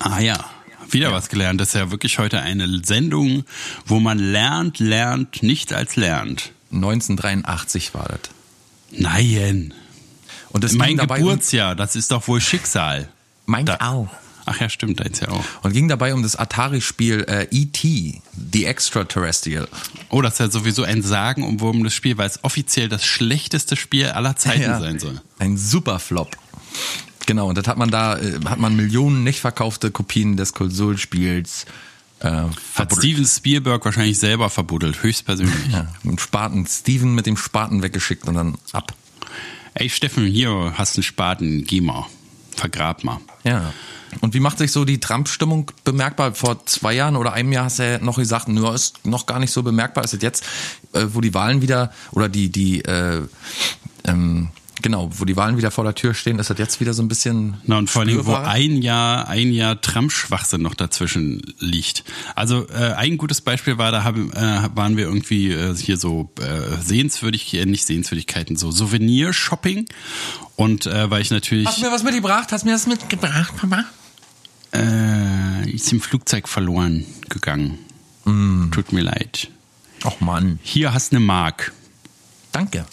Ah ja, wieder ja. was gelernt. Das ist ja wirklich heute eine Sendung, wo man lernt, lernt, nicht als lernt. 1983 war das. Nein. Und das mein Geburtsjahr, das ist doch wohl Schicksal. Mein da, auch. Ach ja, stimmt, eins ja auch. Und ging dabei um das Atari-Spiel äh, E.T., The Extraterrestrial. Oh, das ist ja sowieso ein Sagen um das Spiel, weil es offiziell das schlechteste Spiel aller Zeiten ja, sein soll. Ein super Flop. Genau, und das hat man da, äh, hat man Millionen nicht verkaufte Kopien des Konsolspiels äh, hat Steven Spielberg wahrscheinlich selber verbuddelt, höchstpersönlich. Ja, mit Spaten, Steven mit dem Spaten weggeschickt und dann ab. Ey Steffen, hier hast du einen Spaten, geh mal, vergrab mal. Ja. Und wie macht sich so die Trump-Stimmung bemerkbar? Vor zwei Jahren oder einem Jahr hast du ja noch gesagt, nur ist noch gar nicht so bemerkbar. Ist es jetzt, äh, wo die Wahlen wieder oder die, die äh, ähm, genau, wo die Wahlen wieder vor der Tür stehen, ist das jetzt wieder so ein bisschen. Na und vor allem, wo ein Jahr, ein Jahr Trump-Schwachsinn noch dazwischen liegt. Also äh, ein gutes Beispiel war, da haben, äh, waren wir irgendwie äh, hier so äh, Sehenswürdigkeiten, äh, nicht Sehenswürdigkeiten, so Souvenir-Shopping. Und äh, weil ich natürlich Hast du mir was mitgebracht? Hast du mir das mitgebracht, Papa? äh, ist im Flugzeug verloren gegangen. Tut mir leid. Och Mann, Hier hast eine Mark. danke.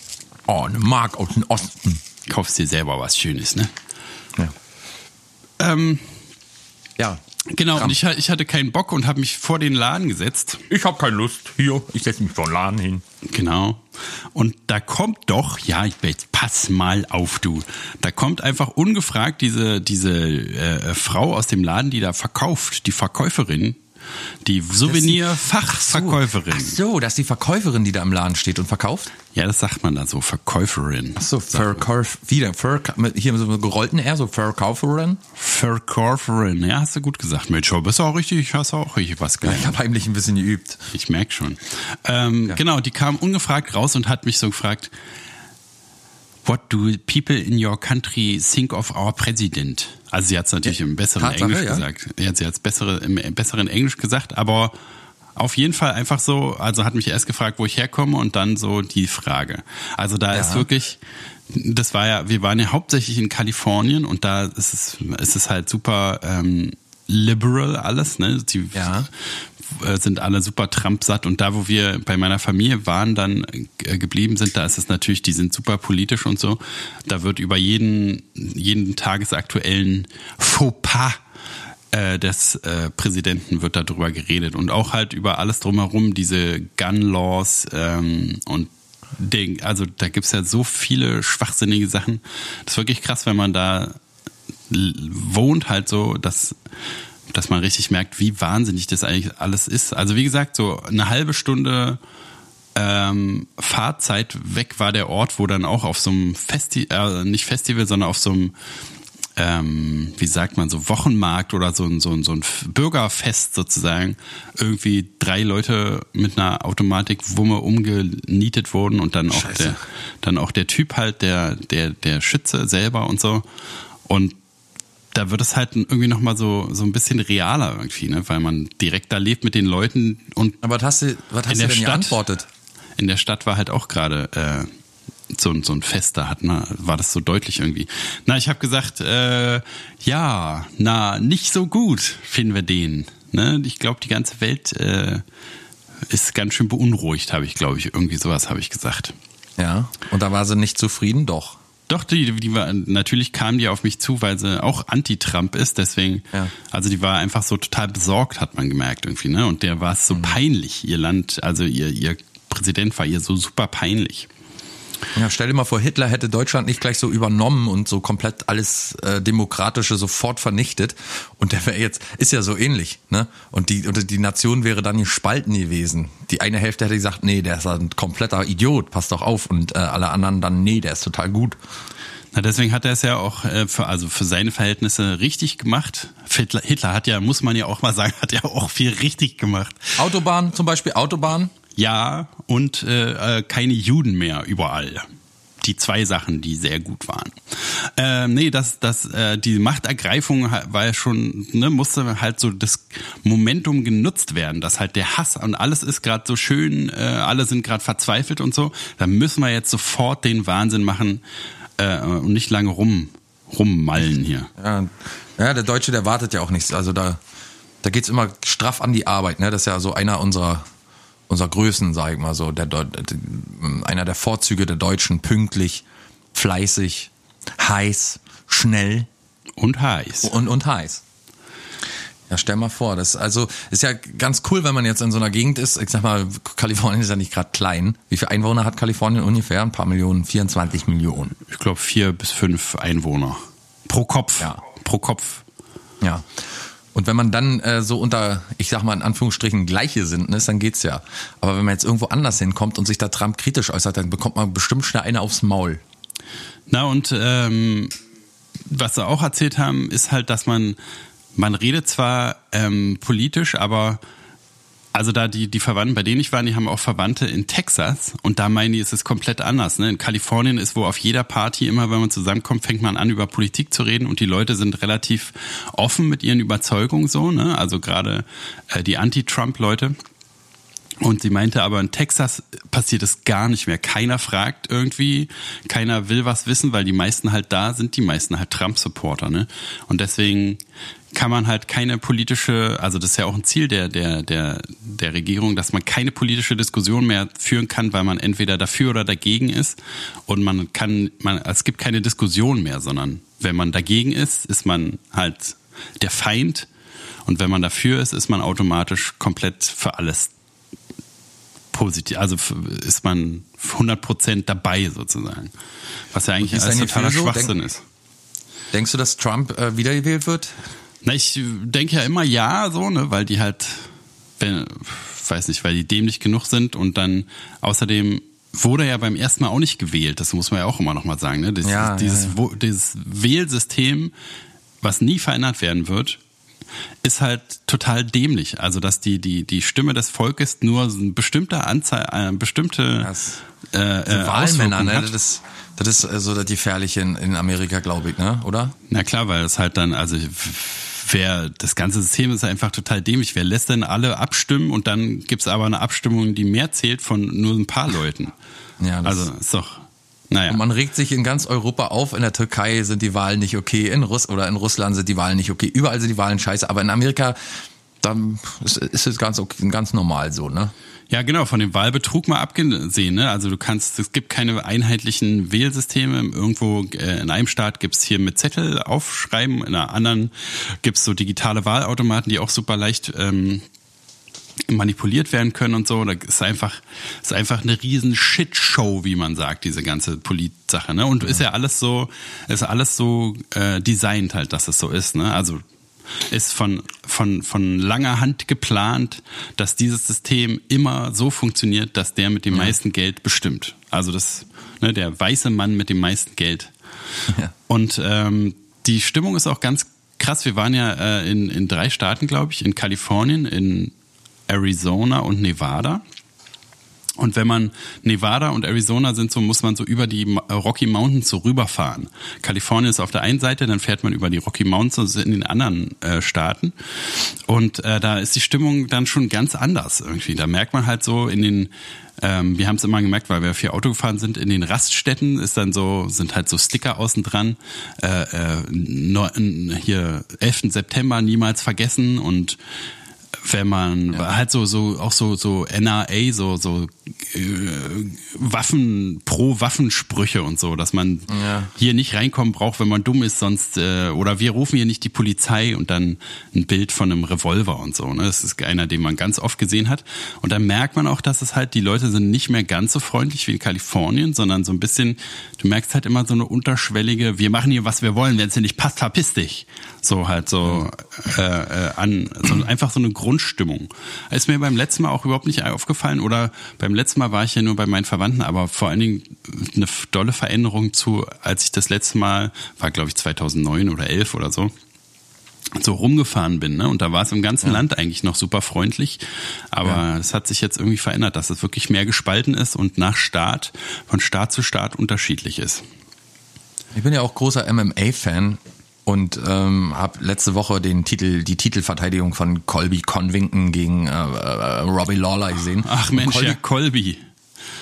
Oh, eine Mark aus dem Osten. Kaufst dir selber was Schönes, ne? Ja. Ähm, ja. genau, Trump. und ich, ich hatte keinen Bock und habe mich vor den Laden gesetzt. Ich habe keine Lust. Hier, ich setze mich vor den Laden hin. Genau. Und da kommt doch, ja, jetzt pass mal auf, du. Da kommt einfach ungefragt diese, diese äh, Frau aus dem Laden, die da verkauft, die Verkäuferin, die Souvenir-Fachverkäuferin. Ach so, das ist die Verkäuferin, die da im Laden steht und verkauft? Ja, das sagt man da so, Verkäuferin. Ach so, Verkauf, wieder, Verk mit hier so gerollten R, so Verkäuferin. Verkäuferin, ja, hast du gut gesagt. Mensch, aber bist auch richtig, hast auch richtig was Ich gelernt. habe heimlich ein bisschen geübt. Ich merk schon. Ähm, Genau, die kam ungefragt raus und hat mich so gefragt, What do people in your country think of our president? Also sie hat es natürlich im besseren Tatsache, Englisch ja. gesagt. Ja, sie hat es bessere, im besseren Englisch gesagt, aber auf jeden Fall einfach so, also hat mich erst gefragt, wo ich herkomme und dann so die Frage. Also da ist wirklich, das war ja, wir waren ja hauptsächlich in Kalifornien und da ist es, ist es halt super ähm, liberal alles, ne? Die Ja. Äh, sind alle super Trump-satt und da, wo wir bei meiner Familie waren, dann äh, geblieben sind, da ist es natürlich, die sind super politisch und so. Da wird über jeden, jeden tagesaktuellen Fauxpas äh, des äh, Präsidenten wird darüber geredet und auch halt über alles drumherum, diese Gun-Laws ähm, und den, also da gibt's ja so viele schwachsinnige Sachen. Das ist wirklich krass, wenn man da wohnt halt so, dass dass man richtig merkt, wie wahnsinnig das eigentlich alles ist. Also wie gesagt, so eine halbe Stunde ähm, Fahrzeit weg war der Ort, wo dann auch auf so einem Festival, äh, nicht Festival, sondern auf so einem ähm, wie sagt man, so Wochenmarkt oder so ein, so ein, so ein Bürgerfest sozusagen, irgendwie drei Leute mit einer Automatikwumme umgenietet wurden und dann auch Scheiße. der, dann auch der Typ halt, der, der, der Schütze selber und so. Und da wird es halt irgendwie nochmal so, so ein bisschen realer irgendwie, ne? weil man direkt da lebt mit den Leuten und Aber was hast du, was hast In du der denn Stadt? geantwortet? in der Stadt war halt auch gerade äh, so, ein- so ein Fest, da hat man, war das so deutlich irgendwie. Na, ich habe gesagt, äh, ja, na, nicht so gut finden wir den. Ne? Ich glaube, die ganze Welt äh, ist ganz schön beunruhigt, habe ich, glaube ich, irgendwie sowas habe ich gesagt. Ja. Und da war sie nicht zufrieden? Doch. Doch, die, die war, natürlich kam die auf mich zu, weil sie auch Anti-Trump ist, deswegen, Ja. also die war einfach so total besorgt, hat man gemerkt irgendwie, ne? Und der war es so peinlich, ihr Land, also ihr, ihr Präsident war ihr so super peinlich. Ja, stell dir mal vor, Hitler hätte Deutschland nicht gleich so übernommen und so komplett alles äh, Demokratische sofort vernichtet. Und der wäre jetzt, ist ja so ähnlich, ne? Und die, und die Nation wäre dann gespalten gewesen. Die eine Hälfte hätte gesagt, nee, der ist ein kompletter Idiot, passt doch auf. Und äh, alle anderen dann, nee, der ist total gut. Na, deswegen hat er es ja auch äh, für, also für seine Verhältnisse richtig gemacht. Hitler, Hitler hat ja, muss man ja auch mal sagen, hat ja auch viel richtig gemacht. Autobahn zum Beispiel, Autobahn. Ja, und äh, äh, keine Juden mehr überall. Die zwei Sachen, die sehr gut waren. Ähm, nee, das, das, äh, die Machtergreifung war ja schon, ne, musste halt so das Momentum genutzt werden, dass halt der Hass und alles ist gerade so schön, äh, alle sind gerade verzweifelt und so. Da müssen wir jetzt sofort den Wahnsinn machen äh, und nicht lange rum rummallen hier. Ja, ja, der Deutsche, der wartet ja auch nichts. Also da, da geht's immer straff an die Arbeit. Ne? Das ist ja so einer unserer, unserer Größen, sag ich mal so. Der, Deu- einer der Vorzüge der Deutschen, pünktlich, fleißig, heiß, schnell Und heiß. und, und heiß. Ja, stell mal vor, das also ist ja ganz cool, wenn man jetzt in so einer Gegend ist. Ich sag mal, Kalifornien ist ja nicht gerade klein. Wie viele Einwohner hat Kalifornien ungefähr? Ein paar Millionen, 24 Millionen. Ich glaube vier bis fünf Einwohner. Pro Kopf. Ja. Pro Kopf. Ja. Und wenn man dann äh, so unter, ich sag mal in Anführungsstrichen, gleiche sind, ist, dann geht's ja. Aber wenn man jetzt irgendwo anders hinkommt und sich da Trump kritisch äußert, dann bekommt man bestimmt schnell eine aufs Maul. Na und ähm, was sie auch erzählt haben, ist halt, dass man man redet zwar ähm, politisch, aber Also da die, die Verwandten, bei denen ich war, die haben auch Verwandte in Texas und da meinen die, ist es komplett anders. Ne? In Kalifornien ist, wo auf jeder Party immer, wenn man zusammenkommt, fängt man an, über Politik zu reden und die Leute sind relativ offen mit ihren Überzeugungen so, ne? Also gerade äh, die Anti-Trump-Leute. Und sie meinte aber, in Texas passiert es gar nicht mehr. Keiner fragt irgendwie, keiner will was wissen, weil die meisten halt da sind, die meisten halt Trump-Supporter. Ne? Und deswegen kann man halt keine politische, also das ist ja auch ein Ziel der, der, der, der Regierung, dass man keine politische Diskussion mehr führen kann, weil man entweder dafür oder dagegen ist. Und man kann, man, es gibt keine Diskussion mehr, sondern wenn man dagegen ist, ist man halt der Feind. Und wenn man dafür ist, ist man automatisch komplett für alles positiv, also ist man 100% dabei sozusagen. Was ja eigentlich alles totaler Schwachsinn Denk, ist. Denkst du, dass Trump äh, wiedergewählt wird? Na, ich denke ja immer ja, so, ne, weil die halt, wenn, weiß nicht, weil die dämlich genug sind und dann außerdem wurde ja beim ersten Mal auch nicht gewählt, das muss man ja auch immer noch mal sagen, ne? Dieses, Ja, ja, dieses, ja. Wo- dieses Wählsystem, was nie verändert werden wird, ist halt total dämlich. Also, dass die, die, die Stimme des Volkes nur eine bestimmte Anzahl, eine bestimmte Das- äh, äh, Wahlmänner, ne? Das ist, das ist äh, so das Gefährliche in, in Amerika, glaube ich, ne? Oder? Na klar, weil es halt dann, also wer das ganze System ist einfach total dämlich. Wer lässt denn alle abstimmen und dann gibt's aber eine Abstimmung, die mehr zählt von nur ein paar Leuten. Ja, das- also ist doch, naja. Und man regt sich in ganz Europa auf. In der Türkei sind die Wahlen nicht okay, in Russ oder in Russland sind die Wahlen nicht okay. Überall sind die Wahlen scheiße. Aber in Amerika, dann ist, ist es ganz okay, ganz normal so, ne? Ja, genau, von dem Wahlbetrug mal abgesehen. Ne? Also du kannst, es gibt keine einheitlichen Wählsysteme. Irgendwo äh, in einem Staat gibt's hier mit Zettel aufschreiben, in einer anderen gibt's so digitale Wahlautomaten, die auch super leicht ähm, manipuliert werden können und so. Da ist einfach, ist einfach eine riesen Shitshow, wie man sagt, diese ganze Polit-Sache. Ne? Und ist ja alles so, ist alles so äh, designt halt, dass es so ist. Ne? Also ist von, von, von langer Hand geplant, dass dieses System immer so funktioniert, dass der mit dem meisten Geld bestimmt. Also das, ne, der weiße Mann mit dem meisten Geld. [laughs] Ja. Und ähm, die Stimmung ist auch ganz krass. Wir waren ja äh, in, in drei Staaten, glaube ich, in Kalifornien, in Arizona und Nevada. Und wenn man Nevada und Arizona sind, so muss man so über die Ma- Rocky Mountains so rüberfahren. Kalifornien ist auf der einen Seite, dann fährt man über die Rocky Mountains in den anderen äh, Staaten. Und äh, da ist die Stimmung dann schon ganz anders irgendwie. Da merkt man halt so in den ähm, wir haben es immer gemerkt, weil wir viel Auto gefahren sind, in den Raststätten ist dann so, sind halt so Sticker außen dran, äh, äh, hier 11. September niemals vergessen und wenn man halt so so auch so so NRA so so äh, Waffen pro Waffensprüche und so, dass man Ja. hier nicht reinkommen braucht, wenn man dumm ist, sonst äh, oder wir rufen hier nicht die Polizei und dann ein Bild von einem Revolver und so. Ne? Das ist einer, den man ganz oft gesehen hat. Und dann merkt man auch, dass es halt die Leute sind nicht mehr ganz so freundlich wie in Kalifornien, sondern so ein bisschen. Du merkst halt immer so eine unterschwellige. Wir machen hier was wir wollen. Wenn es dir nicht passt, verpiss dich. So halt so äh, äh, an so einfach so eine Grundstimmung. Ist mir beim letzten Mal auch überhaupt nicht aufgefallen oder beim letzten Mal war ich ja nur bei meinen Verwandten, aber vor allen Dingen eine dolle Veränderung zu, als ich das letzte Mal war, glaube ich 2009 oder 11 oder so so rumgefahren bin, ne? Und da war es im ganzen Land eigentlich noch super freundlich, aber es hat sich jetzt irgendwie verändert, dass es wirklich mehr gespalten ist und nach Staat von Staat zu Staat unterschiedlich ist. Ich bin ja auch großer MMA-Fan und ähm, habe letzte Woche den Titel, die Titelverteidigung von Colby Convington gegen äh, äh, Robbie Lawler gesehen. Ach Und Mensch, Colby, ja, Colby.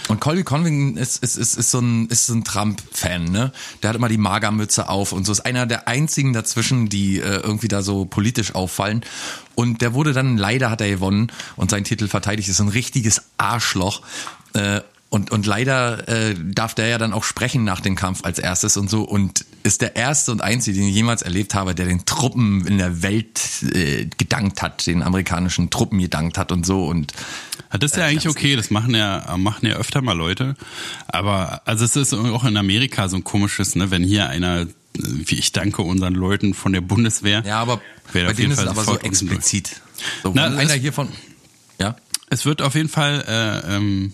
Und Colby Convington ist, ist, ist, ist so ein, ist so ein Trump-Fan, ne? Der hat immer die Magermütze auf und so ist einer der einzigen dazwischen, die äh, irgendwie da so politisch auffallen. Und der wurde dann, leider hat er gewonnen und seinen Titel verteidigt, ist so ein richtiges Arschloch. Äh, und, und leider äh, darf der ja dann auch sprechen nach dem Kampf als erstes und so und ist der erste und einzige, den ich jemals erlebt habe, der den Truppen in der Welt äh, gedankt hat, den amerikanischen Truppen gedankt hat und so und Ja, Das ist ja eigentlich okay, das machen ja, machen ja öfter mal Leute. Aber also es ist auch in Amerika so ein komisches, ne, wenn hier einer, wie ich danke unseren Leuten von der Bundeswehr. Ja, aber bei auf jeden denen ist es Fall aber so explizit. So, Na, wenn einer es- hier von, ja, Es wird auf jeden Fall, äh, ähm,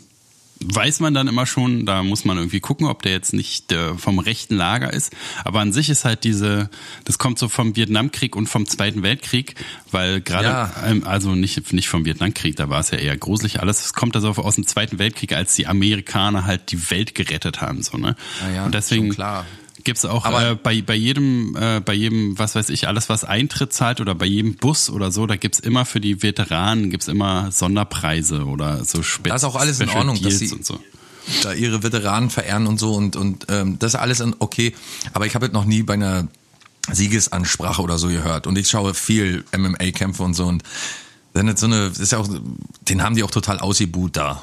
weiß man dann immer schon, da muss man irgendwie gucken, ob der jetzt nicht äh, vom rechten Lager ist. Aber an sich ist halt diese, das kommt so vom Vietnamkrieg und vom Zweiten Weltkrieg, weil gerade, Ja. ähm, also nicht, nicht vom Vietnamkrieg, da war es ja eher gruselig alles. Es kommt also aus dem Zweiten Weltkrieg, als die Amerikaner halt die Welt gerettet haben, so, ne? Ja, ja, und deswegen schon klar. Gibt's auch Aber- äh, bei, bei jedem, äh, bei jedem, was weiß ich, alles was Eintritt zahlt oder bei jedem Bus oder so, da gibt's immer für die Veteranen gibt's immer Sonderpreise oder so Spe Das ist auch alles in Ordnung, dass Deals sie- und so. da ihre Veteranen verehren und so und, und ähm, das ist alles okay. Aber ich habe es noch nie bei einer Siegesansprache oder so gehört. Und ich schaue viel MMA-Kämpfe und so und dann ist so eine, ist ja auch, den haben die auch total ausgebuht da.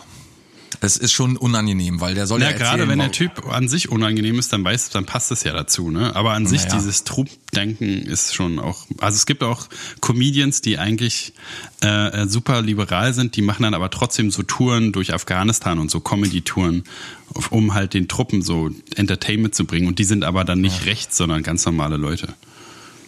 Es ist schon unangenehm, weil der soll ja, Ja, gerade wenn der Typ an sich unangenehm ist, dann weiß, dann passt es ja dazu, ne? Aber an sich Naja. dieses Truppdenken ist schon auch, also es gibt auch Comedians, die eigentlich äh, super liberal sind, die machen dann aber trotzdem so Touren durch Afghanistan und so Comedy-Touren, um halt den Truppen so Entertainment zu bringen. Und die sind aber dann nicht rechts, sondern ganz normale Leute.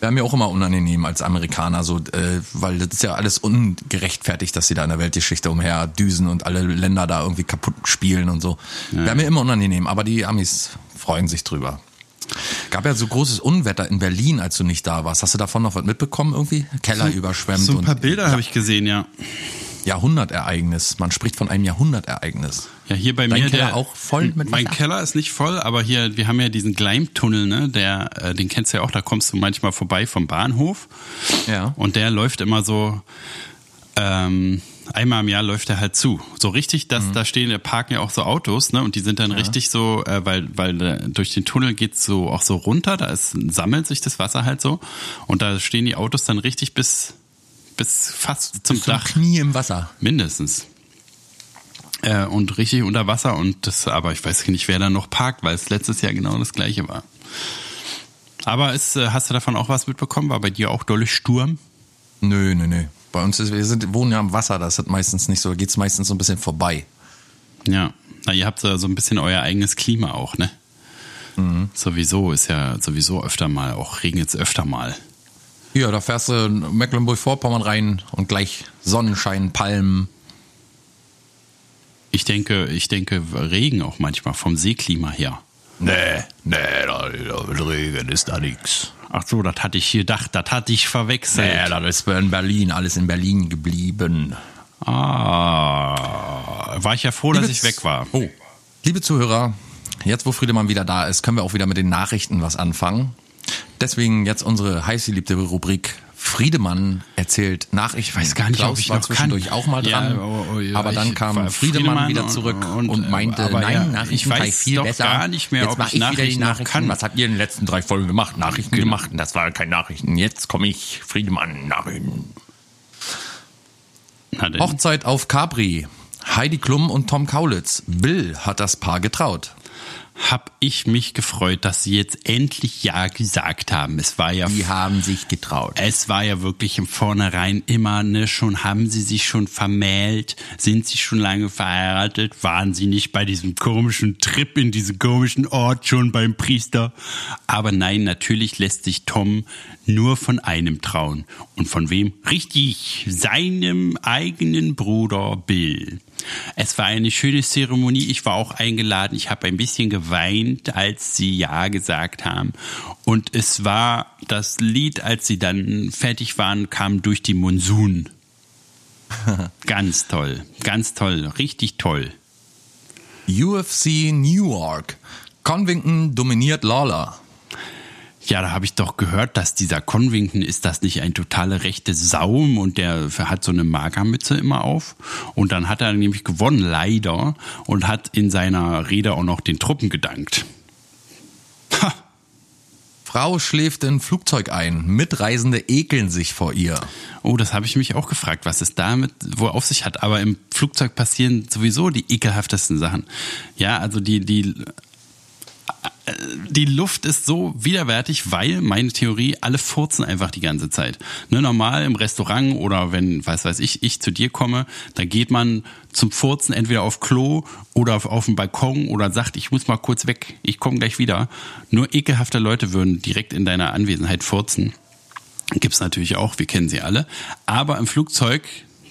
Wäre mir auch immer unangenehm als Amerikaner, so, äh, weil das ist ja alles ungerechtfertigt, dass sie da in der Weltgeschichte umher düsen und alle Länder da irgendwie kaputt spielen und so. Wäre mir immer unangenehm, aber die Amis freuen sich drüber. Gab ja so großes Unwetter in Berlin, als du nicht da warst. Hast du davon noch was mitbekommen irgendwie? Keller überschwemmt So ein paar Bilder habe ich gesehen, ja. Jahrhundertereignis. Man spricht von einem Jahrhundertereignis. Ja, hier bei Dein mir Keller der auch voll mit Mein Wasser? Keller ist nicht voll, aber hier wir haben ja diesen Gleimtunnel, ne, der äh, den kennst du ja auch, da kommst du manchmal vorbei vom Bahnhof. Ja. Und der läuft immer so ähm, einmal im Jahr läuft er halt zu. So richtig, dass da stehen, da parken ja auch so Autos, ne? Und die sind dann richtig so, äh, weil weil äh, durch den Tunnel geht's so auch so runter, da ist, sammelt sich das Wasser halt so und da stehen die Autos dann richtig bis bis fast zum Zum Dach. Knie im Wasser. Mindestens. Äh, und richtig unter Wasser und das, aber ich weiß nicht, wer da noch parkt, weil es letztes Jahr genau das gleiche war. Aber ist, äh, hast du davon auch was mitbekommen? War bei dir auch dolle Sturm? Nö, nö, nö. Bei uns ist, wir sind, wohnen ja am Wasser, das ist meistens nicht so, da geht's meistens so ein bisschen vorbei. Ja. Na, ihr habt so so ein bisschen euer eigenes Klima auch, ne? Sowieso ist ja sowieso öfter mal, auch regnet es öfter mal. Ja, da fährst du in Mecklenburg-Vorpommern rein und gleich Sonnenschein, Palmen. Ich denke, ich denke Regen auch manchmal vom Seeklima her. Nee, nee, da, da mit Regen ist da nix. Ach so, das hatte ich gedacht, das hatte ich verwechselt. Nee, das ist in Berlin, alles in Berlin geblieben. Ah, war ich ja froh, dass Liebe ich weg war. Oh. Liebe Zuhörer, jetzt wo Friedemann wieder da ist, können wir auch wieder mit den Nachrichten was anfangen. Deswegen jetzt unsere heißgeliebte Rubrik Friedemann erzählt Nachrichten. Ich weiß gar nicht, Klaus ob ich war noch zwischendurch kann. auch mal dran. Ja, oh, oh, ja, aber dann kam war Friedemann, wieder und- zurück und, und, meinte, aber nein, ja, Nachrichten ich weiß viel doch besser. gar nicht mehr, Jetzt ob ich ich wieder die Nachrichten Nachrichten. kann. Was habt ihr in den letzten drei Folgen gemacht? Nachrichten Genau. gemacht. Und Das waren keine Nachrichten. Jetzt komme ich, Friedemann, Nachrichten. Hochzeit auf Capri. Heidi Klum und Tom Kaulitz. Bill hat das Paar getraut. Hab ich mich gefreut, dass sie jetzt endlich Ja gesagt haben. Es war ja Die haben sich getraut. Es war ja wirklich im Vornherein immer, ne, schon haben sie sich schon vermählt, sind sie schon lange verheiratet, waren sie nicht bei diesem komischen Trip in diesem komischen Ort schon beim Priester. Aber nein, natürlich lässt sich Tom nur von einem trauen. Und von wem? Richtig, seinem eigenen Bruder Bill. Es war eine schöne Zeremonie. Ich war auch eingeladen. Ich habe ein bisschen geweint, als sie Ja gesagt haben. Und es war das Lied, als sie dann fertig waren, kam durch die Monsun. [laughs] ganz toll, ganz toll, richtig toll. UFC New York. Convington dominiert Lawler. Ja, da habe ich doch gehört, dass dieser Convington ist das nicht ein totale rechte Saum und der hat so eine Magermütze immer auf. Und dann hat er nämlich gewonnen, leider, und hat in seiner Rede auch noch den Truppen gedankt. Ha, Frau schläft in Flugzeug ein. Mitreisende ekeln sich vor ihr. Oh, das habe ich mich auch gefragt, was es damit wo auf sich hat. Aber im Flugzeug passieren sowieso die ekelhaftesten Sachen. Ja, also die, die, die Luft ist so widerwärtig, weil, meine Theorie, alle furzen einfach die ganze Zeit. Ne, normal im Restaurant oder wenn, was weiß ich, ich zu dir komme, da geht man zum Furzen entweder auf Klo oder auf, auf den Balkon oder sagt, ich muss mal kurz weg, ich komme gleich wieder. Nur ekelhafte Leute würden direkt in deiner Anwesenheit furzen. Gibt's natürlich auch, wir kennen sie alle. Aber im Flugzeug,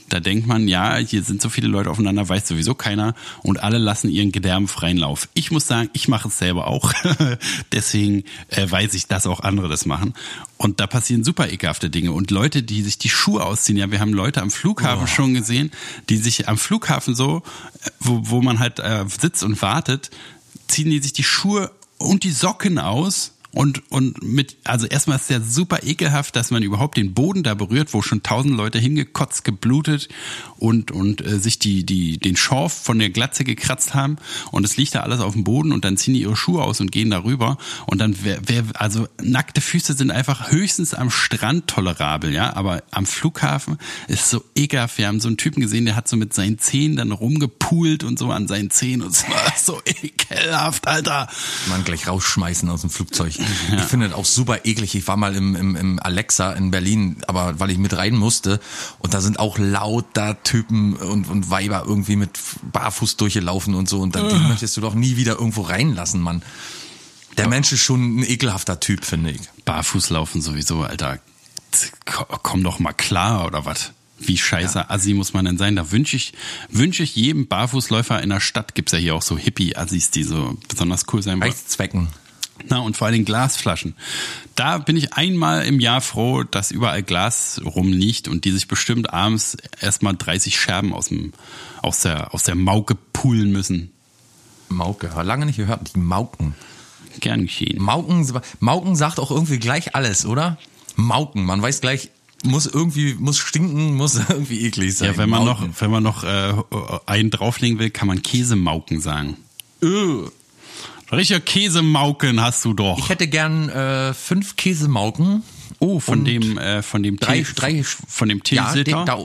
Da denkt man, ja, hier sind so viele Leute aufeinander, weiß sowieso keiner und alle lassen ihren Gedärm freien Lauf. Ich muss sagen, ich mache es selber auch. [laughs] Deswegen äh, weiß ich, dass auch andere das machen. Und da passieren super ekelhafte Dinge. Und Leute, die sich die Schuhe ausziehen, ja, wir haben Leute am Flughafen oh. schon gesehen, die sich am Flughafen so, äh, wo, wo man halt äh, sitzt und wartet, ziehen die sich die Schuhe und die Socken aus und, und mit, also erstmal ist ja super ekelhaft, dass man überhaupt den Boden da berührt, wo schon tausend Leute hingekotzt, geblutet und, und äh, sich die, die, den Schorf von der Glatze gekratzt haben und es liegt da alles auf dem Boden und dann ziehen die ihre Schuhe aus und gehen darüber und dann wer, wer, also nackte Füße sind einfach höchstens am Strand tolerabel, ja, aber am Flughafen ist so ekelhaft. Wir haben so einen Typen gesehen, der hat so mit seinen Zehen dann rumgepult und so an seinen Zehen und es war so [laughs] ekelhaft, Alter. Man gleich rausschmeißen aus dem Flugzeug. Ja. Ich finde das auch super eklig. Ich war mal im, im, im Alexa in Berlin, aber weil ich mit rein musste und da sind auch lauter Typen und, und Weiber irgendwie mit Barfuß durchgelaufen und so und dann uh. möchtest du doch nie wieder irgendwo reinlassen, Mann. Der Mensch ist schon ein ekelhafter Typ, finde ich. Barfuß laufen sowieso, Alter. Komm doch mal klar, oder was? Wie scheiße ja. Assi muss man denn sein? Da wünsche ich, wünsche ich jedem Barfußläufer in der Stadt, gibt's ja hier auch so Hippie-Assis, die so besonders cool sein wollen. Reichszwecken. Na, und vor allen Dingen Glasflaschen. Da bin ich einmal im Jahr froh, dass überall Glas rumliegt und die sich bestimmt abends erstmal 30 Scherben aus, dem, aus, der, aus der Mauke poolen müssen. Mauke, lange nicht gehört, die Mauken. Gern geschehen. Mauken, Mauken sagt auch irgendwie gleich alles, oder? Mauken, man weiß gleich, muss irgendwie, muss stinken, muss [laughs] irgendwie eklig sein. Ja, wenn man Mauken. noch, wenn man noch äh, einen drauflegen will, kann man Käsemauken sagen. Öh. Richtiger Käsemauken hast du doch. Ich hätte gern äh, fünf Käsemauken. Oh, von dem, äh, von dem drei, Tee, drei, von dem Teesitter? Ja, da,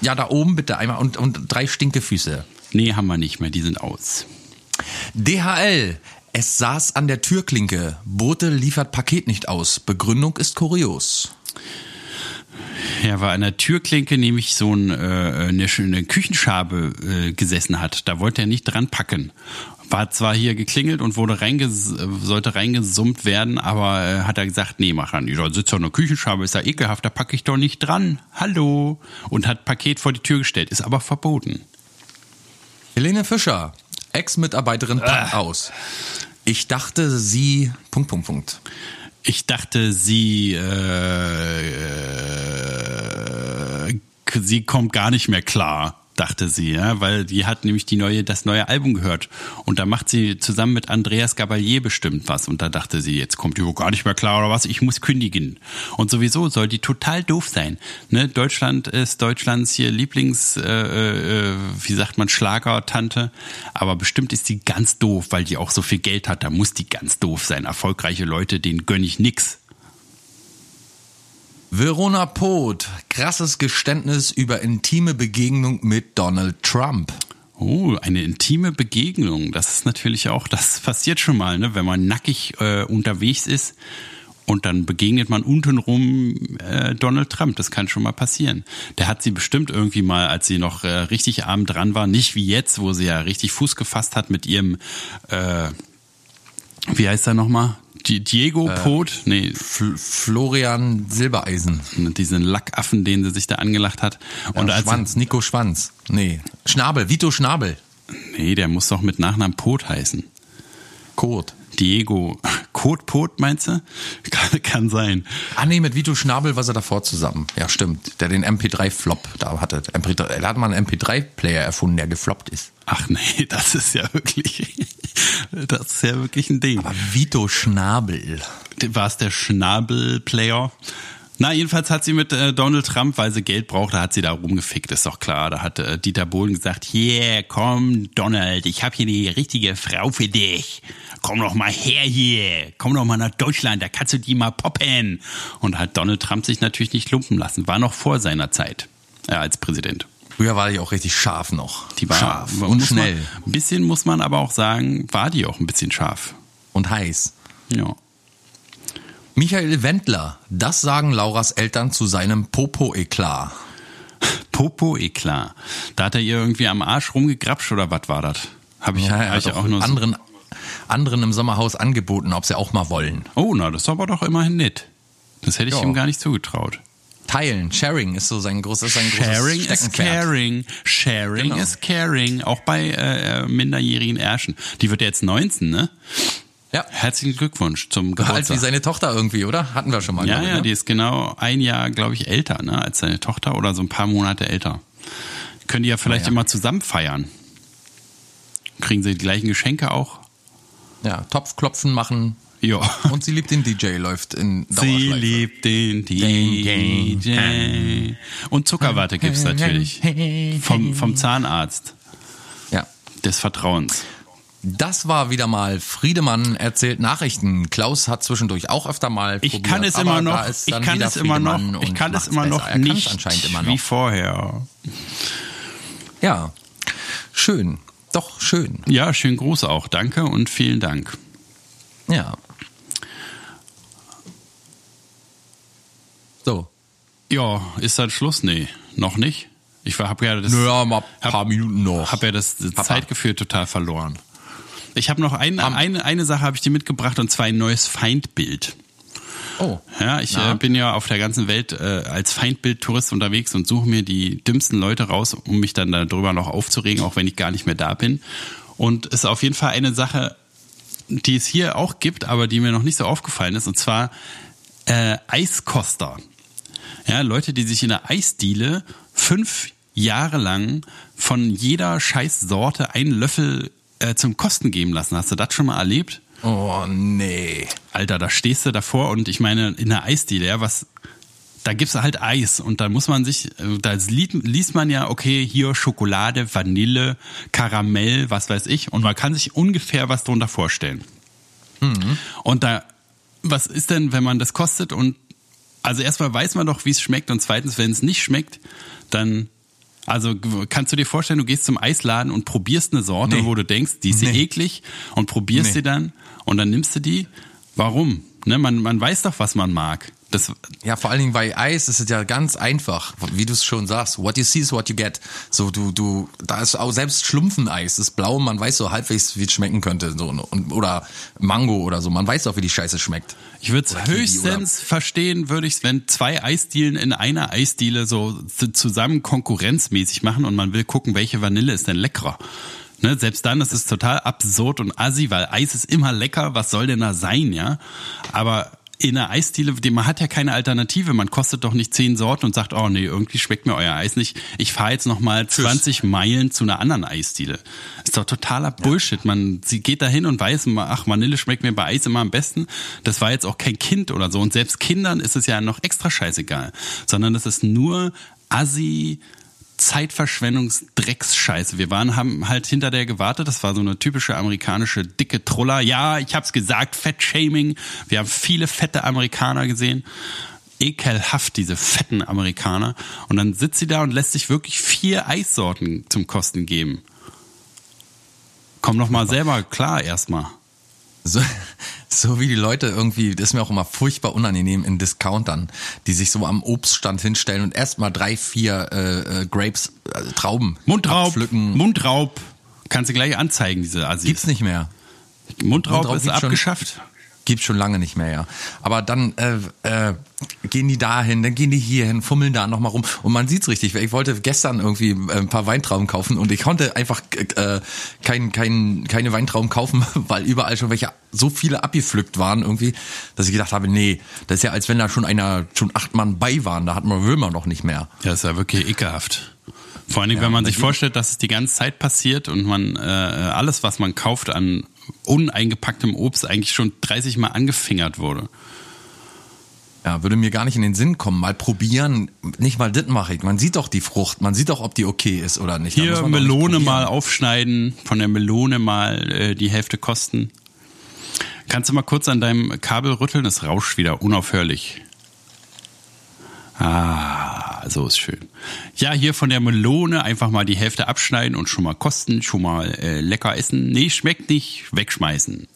ja, da oben bitte einmal und, und drei Stinkefüße. Nee, haben wir nicht mehr, die sind aus. DHL. Es saß an der Türklinke. Bote liefert Paket nicht aus. Begründung ist kurios. Ja, weil an der Türklinke nämlich so ein, äh, eine, eine Küchenschabe äh, gesessen hat. Da wollte er nicht dran packen war zwar hier geklingelt und wurde reinges sollte reingesummt werden, aber äh, hat er gesagt, nee, mach an. Da sitzt doch eine Küchenschabe, ist ja ekelhaft, da packe ich doch nicht dran. Hallo. Und hat Paket vor die Tür gestellt, ist aber verboten. Helene Fischer, Ex-Mitarbeiterin, packt ah. aus. Ich dachte, sie. Punkt, Punkt, Punkt. Ich dachte, sie. Äh, äh, sie kommt gar nicht mehr klar dachte sie, ja, weil die hat nämlich die neue, das neue Album gehört. Und da macht sie zusammen mit Andreas Gabalier bestimmt was. Und da dachte sie, jetzt kommt die gar nicht mehr klar oder was, ich muss kündigen. Und sowieso soll die total doof sein. Ne? Deutschland ist Deutschlands hier Lieblings, äh, äh, wie sagt man, Schlagertante. Aber bestimmt ist die ganz doof, weil die auch so viel Geld hat. Da muss die ganz doof sein. Erfolgreiche Leute, denen gönn ich nix. Verona Poth, krasses Geständnis über intime Begegnung mit Donald Trump. Oh, eine intime Begegnung. Das ist natürlich auch, das passiert schon mal, ne? wenn man nackig äh, unterwegs ist und dann begegnet man untenrum äh, Donald Trump. Das kann schon mal passieren. Der hat sie bestimmt irgendwie mal, als sie noch äh, richtig arm dran war, nicht wie jetzt, wo sie ja richtig Fuß gefasst hat mit ihrem, äh, wie heißt er nochmal? Diego äh, Pot, nee. F Florian Silbereisen. Diesen Lackaffen, den sie sich da angelacht hat. Und ja, Schwanz, Nico Schwanz. Nee. Schnabel, Vito Schnabel. Nee, der muss doch mit Nachnamen Pot heißen. Kot. Diego. Kot Pot, meinst du? [laughs] Kann, kann sein. Ah, nee, mit Vito Schnabel war er davor zusammen. Ja, stimmt. Der den MP3-Flop da hatte. MP3, er hat mal einen MP3-Player erfunden, der gefloppt ist. Ach nee, [laughs] das ist ja wirklich, [laughs] das ist ja wirklich ein Ding. Aber Vito Schnabel. War es der Schnabel-Player? Na, jedenfalls hat sie mit äh, Donald Trump, weil sie Geld braucht, da hat sie da rumgefickt, ist doch klar. Da hat äh, Dieter Bohlen gesagt, yeah, komm, Donald, ich habe hier die richtige Frau für dich. Komm doch mal her hier, komm doch mal nach Deutschland, da kannst du die mal poppen. Und hat Donald Trump sich natürlich nicht lumpen lassen, war noch vor seiner Zeit äh, als Präsident. Früher war die auch richtig scharf noch. Die war scharf und schnell. Man, ein bisschen muss man aber auch sagen, war die auch ein bisschen scharf. Und heiß. Ja. Michael Wendler, das sagen Lauras Eltern zu seinem Popo-Eklat. Popo-Eklat. Da hat er ihr irgendwie am Arsch rumgegrapscht oder was war das? Habe ich, ja, hab ich auch nur anderen, so anderen im Sommerhaus angeboten, ob sie auch mal wollen. Oh, na, das ist aber doch immerhin nett. Das hätte ich jo. ihm gar nicht zugetraut. Teilen, Sharing ist so sein großes, sein Sharing großes is caring. Sharing Genau. is caring. Auch bei äh, minderjährigen Ärschen. Die wird jetzt 19, ne? Ja, Herzlichen Glückwunsch zum alt Geburtstag. wie seine Tochter irgendwie, oder? Hatten wir schon mal. ja, ich, ja, ne? die ist genau ein Jahr, glaube ich, älter, ne, als seine Tochter oder so ein paar Monate älter. Können die ja vielleicht Ja, immer zusammen feiern. Kriegen sie die gleichen Geschenke auch? ja, Topfklopfen machen. Ja. Und sie liebt den DJ, läuft in Sie liebt den DJ. Und Zuckerwatte gibt's natürlich. Vom, vom Zahnarzt Ja. des Vertrauens. Das war wieder mal Friedemann erzählt Nachrichten. Klaus hat zwischendurch auch öfter mal Ich probiert, kann es immer noch, ich kann es immer noch, ich kann es immer noch nicht anscheinend immer wie noch. vorher. Ja, schön. Doch, schön. Ja, schönen Gruß auch. Danke und vielen Dank. Ja. So. Ja, ist dann Schluss? Nee, noch nicht. Ich habe ja das, Naja, mal ein hab- paar Minuten noch. hab ja das Papa. Zeitgefühl total verloren. Ich habe noch eine, eine, eine Sache habe ich dir mitgebracht und zwar ein neues Feindbild. Oh. Ja, ich äh, bin ja auf der ganzen Welt äh, als Feindbildtourist unterwegs und suche mir die dümmsten Leute raus, um mich dann darüber noch aufzuregen, auch wenn ich gar nicht mehr da bin. Und es ist auf jeden Fall eine Sache, die es hier auch gibt, aber die mir noch nicht so aufgefallen ist, und zwar äh, Eiskoster. Ja, Leute, die sich in der Eisdiele fünf Jahre lang von jeder Scheißsorte einen Löffel äh, zum Kosten geben lassen. Hast du das schon mal erlebt? Oh, nee. Alter, da stehst du davor und ich meine, in der Eisdiele, ja, was, da gibt's halt Eis und da muss man sich, äh, da liest, liest man ja, okay, hier Schokolade, Vanille, Karamell, was weiß ich, und man kann sich ungefähr was drunter vorstellen. Und da, was ist denn, wenn man das kostet und, also erstmal weiß man doch, wie es schmeckt und zweitens, wenn es nicht schmeckt, dann, also kannst du dir vorstellen, du gehst zum Eisladen und probierst eine Sorte, Nee. wo du denkst, die ist Nee. eklig und probierst Nee. sie dann und dann nimmst du die. Warum? Ne, man, man weiß doch, was man mag. Das, Ja, vor allen Dingen bei Eis ist es ja ganz einfach, wie du es schon sagst. What you see is what you get. So, du, du, da ist auch selbst Schlumpfeneis, ist blau, man weiß so halbwegs, wie es schmecken könnte. So, und, oder Mango oder so, man weiß doch, wie die Scheiße schmeckt. Ich würde es höchstens verstehen, würde ich wenn zwei Eisdielen in einer Eisdiele so zu- zusammen konkurrenzmäßig machen und man will gucken, welche Vanille ist denn leckerer. Ne, selbst dann ist es total absurd und assi, weil Eis ist immer lecker, was soll denn da sein, ja? Aber in einer Eisdiele, die- man hat ja keine Alternative, man kostet doch nicht zehn Sorten und sagt, oh nee, irgendwie schmeckt mir euer Eis nicht. Ich fahre jetzt noch mal 20 Meilen zu einer anderen Eisdiele. Ist doch totaler Bullshit. Man sie geht da hin und weiß, ach, Vanille schmeckt mir bei Eis immer am besten. Das war jetzt auch kein Kind oder so. Und selbst Kindern ist es ja noch extra scheißegal. Sondern das ist nur assi, Zeitverschwendungsdrecksscheiße. Wir waren, haben halt hinter der gewartet. Das war so eine typische amerikanische dicke Truller. Ja, ich hab's gesagt, Fettshaming. Wir haben viele fette Amerikaner gesehen. Ekelhaft, diese fetten Amerikaner. Und dann sitzt sie da und lässt sich wirklich vier Eissorten zum Kosten geben. Komm doch mal selber klar erstmal. So, [laughs] so wie die Leute irgendwie, das ist mir auch immer furchtbar unangenehm in Discountern, die sich so am Obststand hinstellen und erstmal drei, vier äh, äh, Grapes, äh, Trauben Mundraub, abpflücken. Mundraub. Kannst du gleich anzeigen, diese Assis. Gibt's nicht mehr. Mundraub, Mundraub ist gibt's schon. Gibt's schon lange nicht mehr, ja. Aber dann äh, äh, gehen die dahin, dann gehen die hier hin, fummeln da nochmal rum. Und man sieht's richtig. Ich wollte gestern irgendwie äh, ein paar Weintrauben kaufen und ich konnte einfach äh, kein, kein, keine Weintrauben kaufen, [laughs] weil überall schon welche so viele abgepflückt waren irgendwie, dass ich gedacht habe, nee, das ist ja als wenn da schon einer, schon acht Mann bei waren, da hat man man noch nicht mehr. Ja, ist ja wirklich ekelhaft. Vor allen Dingen, Ja, wenn man sich vorstellt, dass es die ganze Zeit passiert und man äh, alles, was man kauft an uneingepacktem Obst eigentlich schon 30 Mal angefingert wurde. Ja, würde mir gar nicht in den Sinn kommen. Mal probieren, nicht mal das mache ich. Man sieht doch die Frucht, man sieht doch, ob die okay ist oder nicht. Hier nicht Melone probieren. mal aufschneiden, von der Melone mal äh, die Hälfte kosten. Kannst du mal kurz an deinem Kabel rütteln? Es rauscht wieder unaufhörlich. Ah, so ist schön. Ja, hier von der Melone einfach mal die Hälfte abschneiden und schon mal kosten, schon mal äh, lecker essen. Nee, schmeckt nicht, wegschmeißen.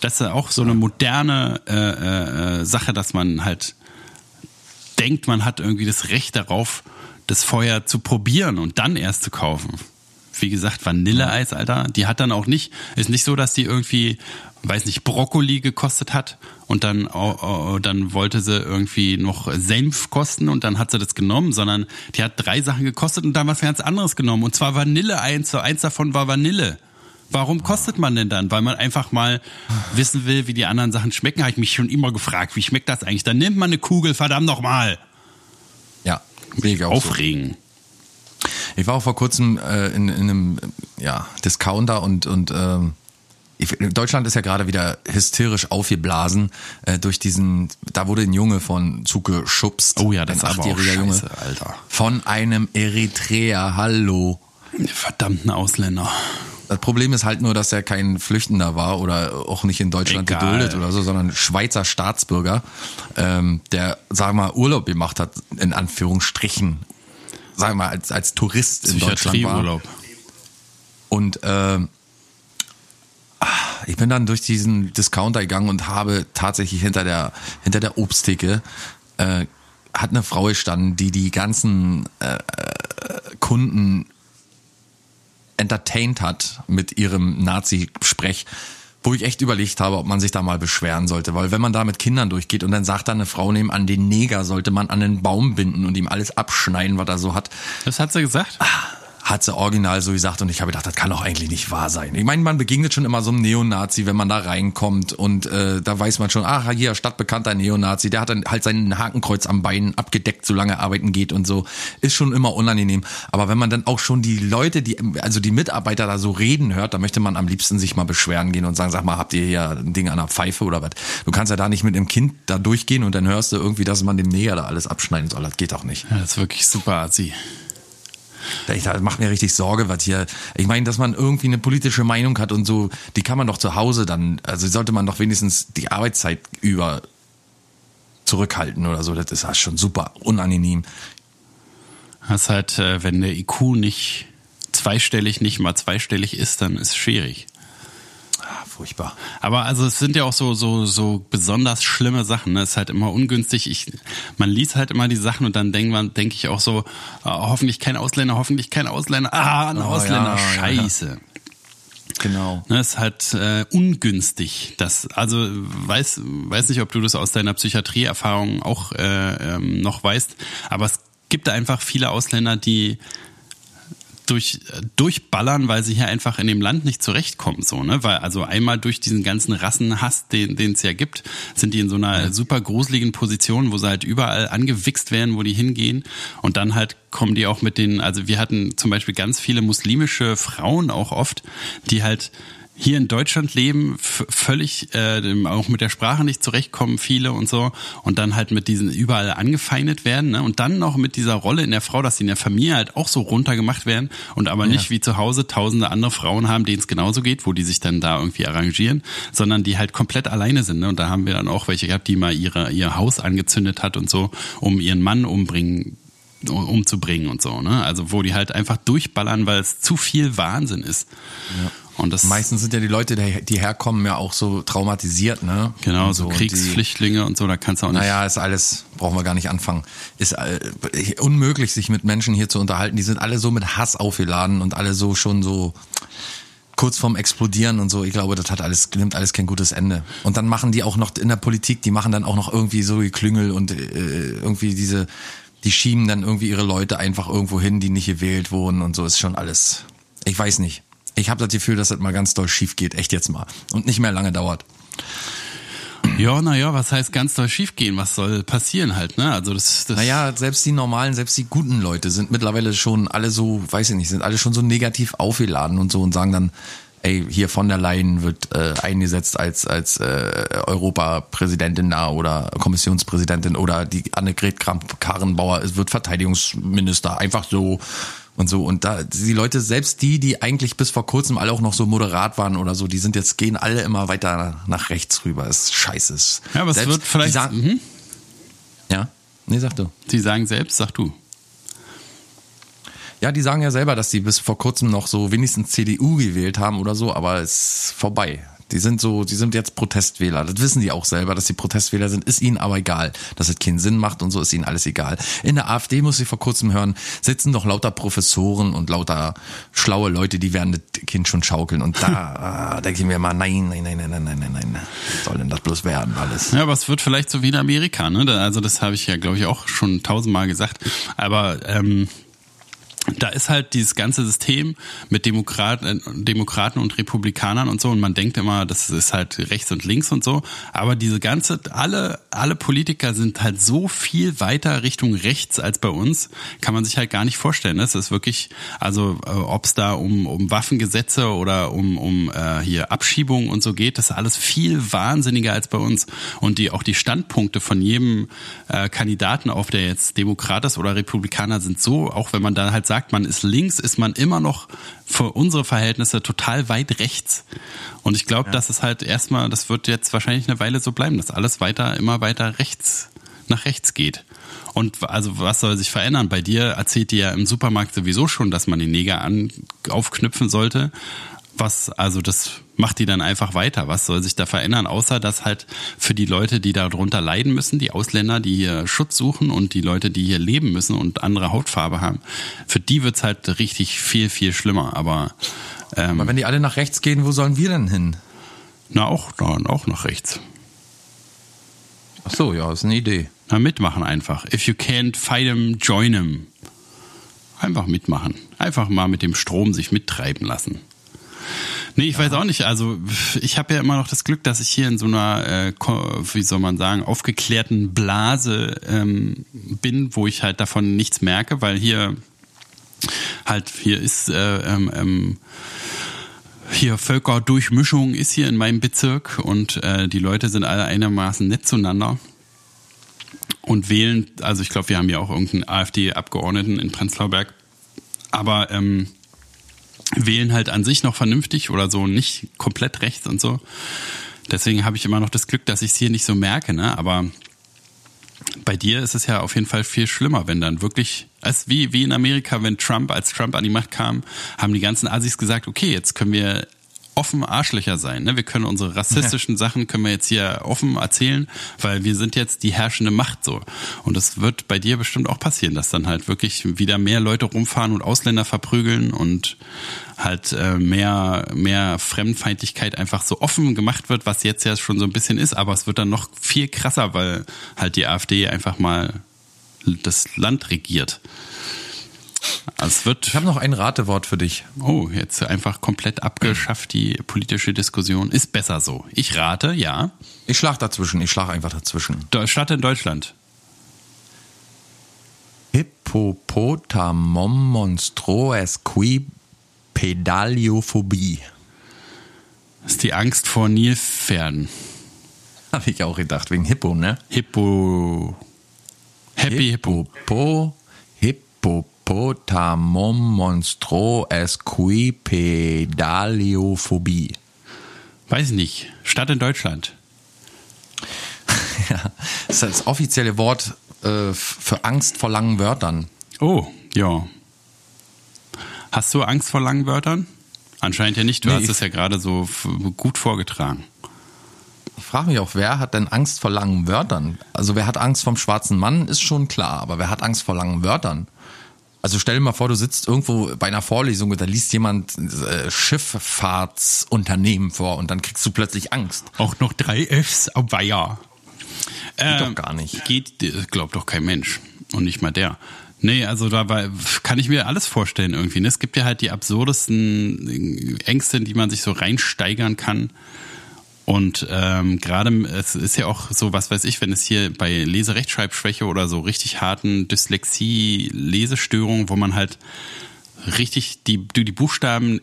Das ist auch so eine moderne äh, äh, äh, Sache, dass man halt denkt, man hat irgendwie das Recht darauf, das vorher zu probieren und dann erst zu kaufen. wie gesagt, Vanilleeis, Alter. Die hat dann auch nicht, ist nicht so, dass die irgendwie, weiß nicht, Brokkoli gekostet hat und dann, oh, oh, dann wollte sie irgendwie noch Senf kosten und dann hat sie das genommen, sondern die hat drei Sachen gekostet und dann was ganz anderes genommen. Und zwar Vanilleeis, so eins davon war Vanille. Warum kostet man denn dann? Weil man einfach mal wissen will, wie die anderen Sachen schmecken. Habe ich mich schon immer gefragt, wie schmeckt das eigentlich? Dann nimmt man eine Kugel, verdammt nochmal. Ja, bin ich auch Aufregen. So. Ich war auch vor kurzem äh, in, in einem ja, Discounter und, und ähm, Deutschland ist ja gerade wieder hysterisch aufgeblasen äh, durch diesen, da wurde ein Junge von zugeschubst. Oh ja, das ein ist aber auch Junge. scheiße, Alter. Von einem Eritreer, hallo. Verdammten Ausländer. Das Problem ist halt nur, dass er kein Flüchtender war oder auch nicht in Deutschland Egal. geduldet oder so, sondern Schweizer Staatsbürger, ähm, der, sagen wir mal, Urlaub gemacht hat, in Anführungsstrichen, sagen wir mal, als, als Tourist in Deutschland war. Und äh, ich bin dann durch diesen Discounter gegangen und habe tatsächlich hinter der, hinter der Obsttheke äh, hat eine Frau gestanden, die die ganzen äh, Kunden entertained hat mit ihrem Nazi-Sprech, wo ich echt überlegt habe, ob man sich da mal beschweren sollte. Weil wenn man da mit Kindern durchgeht und dann sagt da eine Frau nebenan, den Neger sollte man an den Baum binden und ihm alles abschneiden, was er so hat, Das hat sie gesagt? Hat sie original so gesagt und ich habe gedacht, das kann doch eigentlich nicht wahr sein. Ich meine, man begegnet schon immer so einem Neonazi, wenn man da reinkommt und äh, da weiß man schon, ach, hier stadtbekannter Neonazi, der hat dann halt sein Hakenkreuz am Bein abgedeckt, solange er arbeiten geht und so. Ist schon immer unangenehm. Aber wenn man dann auch schon die Leute, die, also die Mitarbeiter da so reden hört, da möchte man am liebsten sich mal beschweren gehen und sagen, sag mal, habt ihr hier ein Ding an der Pfeife oder was? Du kannst ja da nicht mit einem Kind da durchgehen und dann hörst du irgendwie, dass man dem Neger da alles abschneiden soll. Das geht auch nicht. Ja, das ist wirklich super, Asi. Ich, das macht mir richtig Sorge, was hier. Ich meine, dass man irgendwie eine politische Meinung hat und so, die kann man doch zu Hause dann, also sollte man doch wenigstens die Arbeitszeit über zurückhalten oder so. Das ist halt schon super unangenehm. Das halt, äh, wenn der IQ nicht zweistellig, nicht mal zweistellig ist, dann ist es schwierig. Ah, furchtbar. Aber also es sind ja auch so so so besonders schlimme Sachen. Ne? Es ist halt immer ungünstig. Ich, man liest halt immer die Sachen und dann denkt man, denke ich auch so, äh, hoffentlich kein Ausländer, hoffentlich kein Ausländer. Ah, ein Oh, Ausländer, ja, ja, Scheiße. Genau. Ne, ist halt äh, ungünstig. Das, also weiß, weiß nicht, ob du das aus deiner Psychiatrieerfahrung auch äh, ähm, noch weißt, aber es gibt einfach viele Ausländer, die durch durchballern, weil sie hier einfach in dem Land nicht zurechtkommen, so ne, weil also einmal durch diesen ganzen Rassenhass, den den es ja gibt, sind die in so einer super gruseligen Position, wo sie halt überall angewichst werden, wo die hingehen. Und dann halt kommen die auch mit den, also wir hatten zum Beispiel ganz viele muslimische Frauen auch oft, die halt hier in Deutschland leben, völlig äh, auch mit der Sprache nicht zurechtkommen, viele und so, und dann halt mit diesen überall angefeindet werden, ne? Und dann noch mit dieser Rolle in der Frau, dass sie in der Familie halt auch so runtergemacht werden und aber nicht wie zu Hause tausende andere Frauen haben, denen es genauso geht, wo die sich dann da irgendwie arrangieren, sondern die halt komplett alleine sind. Ne? Und da haben wir dann auch welche gehabt, die mal ihre, ihr Haus angezündet hat und so, um ihren Mann umbringen umzubringen und so, ne? Also wo die halt einfach durchballern, weil es zu viel Wahnsinn ist. Und das Meistens sind ja die Leute, die herkommen, ja auch so traumatisiert, ne? genau Und so und Kriegsflüchtlinge und so, da kannst du auch nicht. Naja, ist alles, brauchen wir gar nicht anfangen. Ist äh, unmöglich, sich mit Menschen hier zu unterhalten. Die sind alle so mit Hass aufgeladen und alle so schon so kurz vorm Explodieren und so. Ich glaube, das hat alles, nimmt alles kein gutes Ende. Und dann machen die auch noch in der Politik, die machen dann auch noch irgendwie so die Klüngel und äh, irgendwie diese, die schieben dann irgendwie ihre Leute einfach irgendwo hin, die nicht gewählt wurden und so. Ist schon alles. Ich weiß nicht. Ich habe das Gefühl, dass das mal ganz doll schief geht. Echt jetzt mal. Und nicht mehr lange dauert. Ja, naja, was heißt ganz doll schief gehen? Was soll passieren halt, ne? Also das, das Naja, selbst die normalen, selbst die guten Leute sind mittlerweile schon alle so, weiß ich nicht, sind alle schon so negativ aufgeladen und so und sagen dann, ey, hier von der Leyen wird äh, eingesetzt als als äh, Europapräsidentin da oder Kommissionspräsidentin oder die Annegret Kramp-Karrenbauer es wird Verteidigungsminister, einfach so und so und da die Leute selbst die die eigentlich bis vor kurzem alle auch noch so moderat waren oder so die sind jetzt gehen alle immer weiter nach rechts rüber ist scheiße Ja, aber es selbst, wird vielleicht- sagen, mhm. ja nee sag du die sagen selbst, sag du. Ja, die sagen ja selber, dass die bis vor kurzem noch so wenigstens CDU gewählt haben oder so, aber es ist vorbei. Die sind so, die sind jetzt Protestwähler. Das wissen die auch selber, dass sie Protestwähler sind. Ist ihnen aber egal. Dass es keinen Sinn macht und so ist ihnen alles egal. In der AfD, muss ich vor kurzem hören, sitzen doch lauter Professoren und lauter schlaue Leute, die werden das Kind schon schaukeln. Und da [laughs] ah, denke ich mir mal, nein, nein, nein, nein, nein, nein, nein, nein. Soll denn das bloß werden alles? Ja, aber es wird vielleicht so wie in Amerika, ne? Also das habe ich ja, glaube ich, auch schon tausendmal gesagt. Aber ähm, da ist halt dieses ganze System mit Demokraten, Demokraten und Republikanern und so. Und man denkt immer, das ist halt rechts und links und so, aber diese ganze, alle, alle Politiker sind halt so viel weiter Richtung rechts als bei uns, kann man sich halt gar nicht vorstellen. Das ist wirklich, also äh, ob es da um, um Waffengesetze oder um, um äh, hier Abschiebungen und so geht, das ist alles viel wahnsinniger als bei uns. Und die auch die Standpunkte von jedem äh, Kandidaten, auf der jetzt Demokrat ist oder Republikaner, sind so, auch wenn man da halt sagt, sagt, man ist links, ist man immer noch für unsere Verhältnisse total weit rechts. Und ich glaube, ja. das ist halt erstmal, das wird jetzt wahrscheinlich eine Weile so bleiben, dass alles weiter, immer weiter rechts, nach rechts geht. Und also was soll sich verändern? Bei dir erzählt dir ja im Supermarkt sowieso schon, dass man den Neger an, aufknüpfen sollte. Was, also das macht die dann einfach weiter. Was soll sich da verändern, außer dass halt für die Leute, die darunter leiden müssen, die Ausländer, die hier Schutz suchen und die Leute, die hier leben müssen und andere Hautfarbe haben, für die wird's halt richtig viel, viel schlimmer. Aber, ähm, Aber wenn die alle nach rechts gehen, wo sollen wir denn hin? Na, auch, na, auch nach rechts. Ach so, ja, ist eine Idee. Na, mitmachen einfach. If you can't fight them, join them. Einfach mitmachen. Einfach mal mit dem Strom sich mittreiben lassen. Nee, ich weiß auch nicht. Also ich habe ja immer noch das Glück, dass ich hier in so einer, äh, wie soll man sagen, aufgeklärten Blase ähm, bin, wo ich halt davon nichts merke, weil hier halt hier ist äh, ähm, ähm, hier Völkerdurchmischung ist hier in meinem Bezirk und äh, die Leute sind alle einigermaßen nett zueinander und wählen. Also ich glaube, wir haben ja auch irgendeinen AfD-Abgeordneten in Prenzlauer Berg, aber ähm, wählen halt an sich noch vernünftig oder so nicht komplett rechts und so. Deswegen habe ich immer noch das Glück, dass ich es hier nicht so merke, ne? Aber bei dir ist es ja auf jeden Fall viel schlimmer, wenn dann wirklich, als wie, wie in Amerika, wenn Trump, als Trump an die Macht kam, haben die ganzen Assis gesagt, okay, jetzt können wir offen Arschlöcher sein. Ne? Wir können unsere rassistischen ja. Sachen können wir jetzt hier offen erzählen, weil wir sind jetzt die herrschende Macht so. Und das wird bei dir bestimmt auch passieren, dass dann halt wirklich wieder mehr Leute rumfahren und Ausländer verprügeln und halt äh, mehr mehr Fremdenfeindlichkeit einfach so offen gemacht wird, was jetzt ja schon so ein bisschen ist, aber es wird dann noch viel krasser, weil halt die AfD einfach mal das Land regiert. Es wird ich habe noch ein Ratewort für dich. Oh, jetzt einfach komplett abgeschafft die politische Diskussion. Ist besser so. Ich rate, ja. Ich schlag dazwischen. Ich schlag einfach dazwischen. Stadt in Deutschland. Hippopotamom monstros qui pedaliophobie. Das ist die Angst vor Nilpferden. Habe ich auch gedacht, wegen Hippo, ne? Hippo. Happy Hippo. Hippo. Hippo Hippotamum monstro esquipedaliophobie. Weiß ich nicht. Stadt in Deutschland. [laughs] ja, das ist das offizielle Wort äh, für Angst vor langen Wörtern. Oh, ja. Hast du Angst vor langen Wörtern? Anscheinend ja nicht. Du nee, hast es ja gerade so gut vorgetragen. Ich frage mich auch, wer hat denn Angst vor langen Wörtern? Also wer hat Angst vom schwarzen Mann, ist schon klar, aber wer hat Angst vor langen Wörtern? Also stell dir mal vor, du sitzt irgendwo bei einer Vorlesung und da liest jemand äh, Schifffahrtsunternehmen vor und dann kriegst du plötzlich Angst. Auch noch drei Fs auf Weiher. Geht äh, doch gar nicht. Geht, glaubt doch kein Mensch. Und nicht mal der. Nee, also dabei kann ich mir alles vorstellen irgendwie. Ne? Es gibt ja halt die absurdesten Ängste, in die man sich so reinsteigern kann. Und ähm, gerade es ist ja auch so, was weiß ich, wenn es hier bei Leserechtschreibschwäche oder so richtig harten Dyslexie-Lesestörungen, wo man halt richtig die, die Buchstaben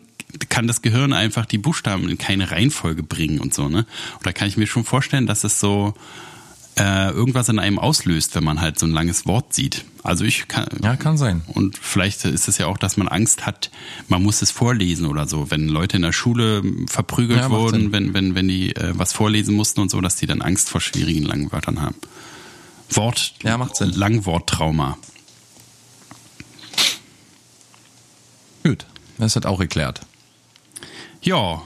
kann das Gehirn einfach die Buchstaben in keine Reihenfolge bringen und so, ne? Oder kann ich mir schon vorstellen, dass es so äh, irgendwas in einem auslöst, wenn man halt so ein langes Wort sieht. Also ich kann. Ja, kann sein. Und vielleicht ist es ja auch, dass man Angst hat, man muss es vorlesen oder so. Wenn Leute in der Schule verprügelt ja, wurden, wenn, wenn, wenn die äh, was vorlesen mussten und so, dass die dann Angst vor schwierigen langen Wörtern haben. Wort, ja, macht Sinn. Langworttrauma. Gut, das hat auch erklärt. Ja.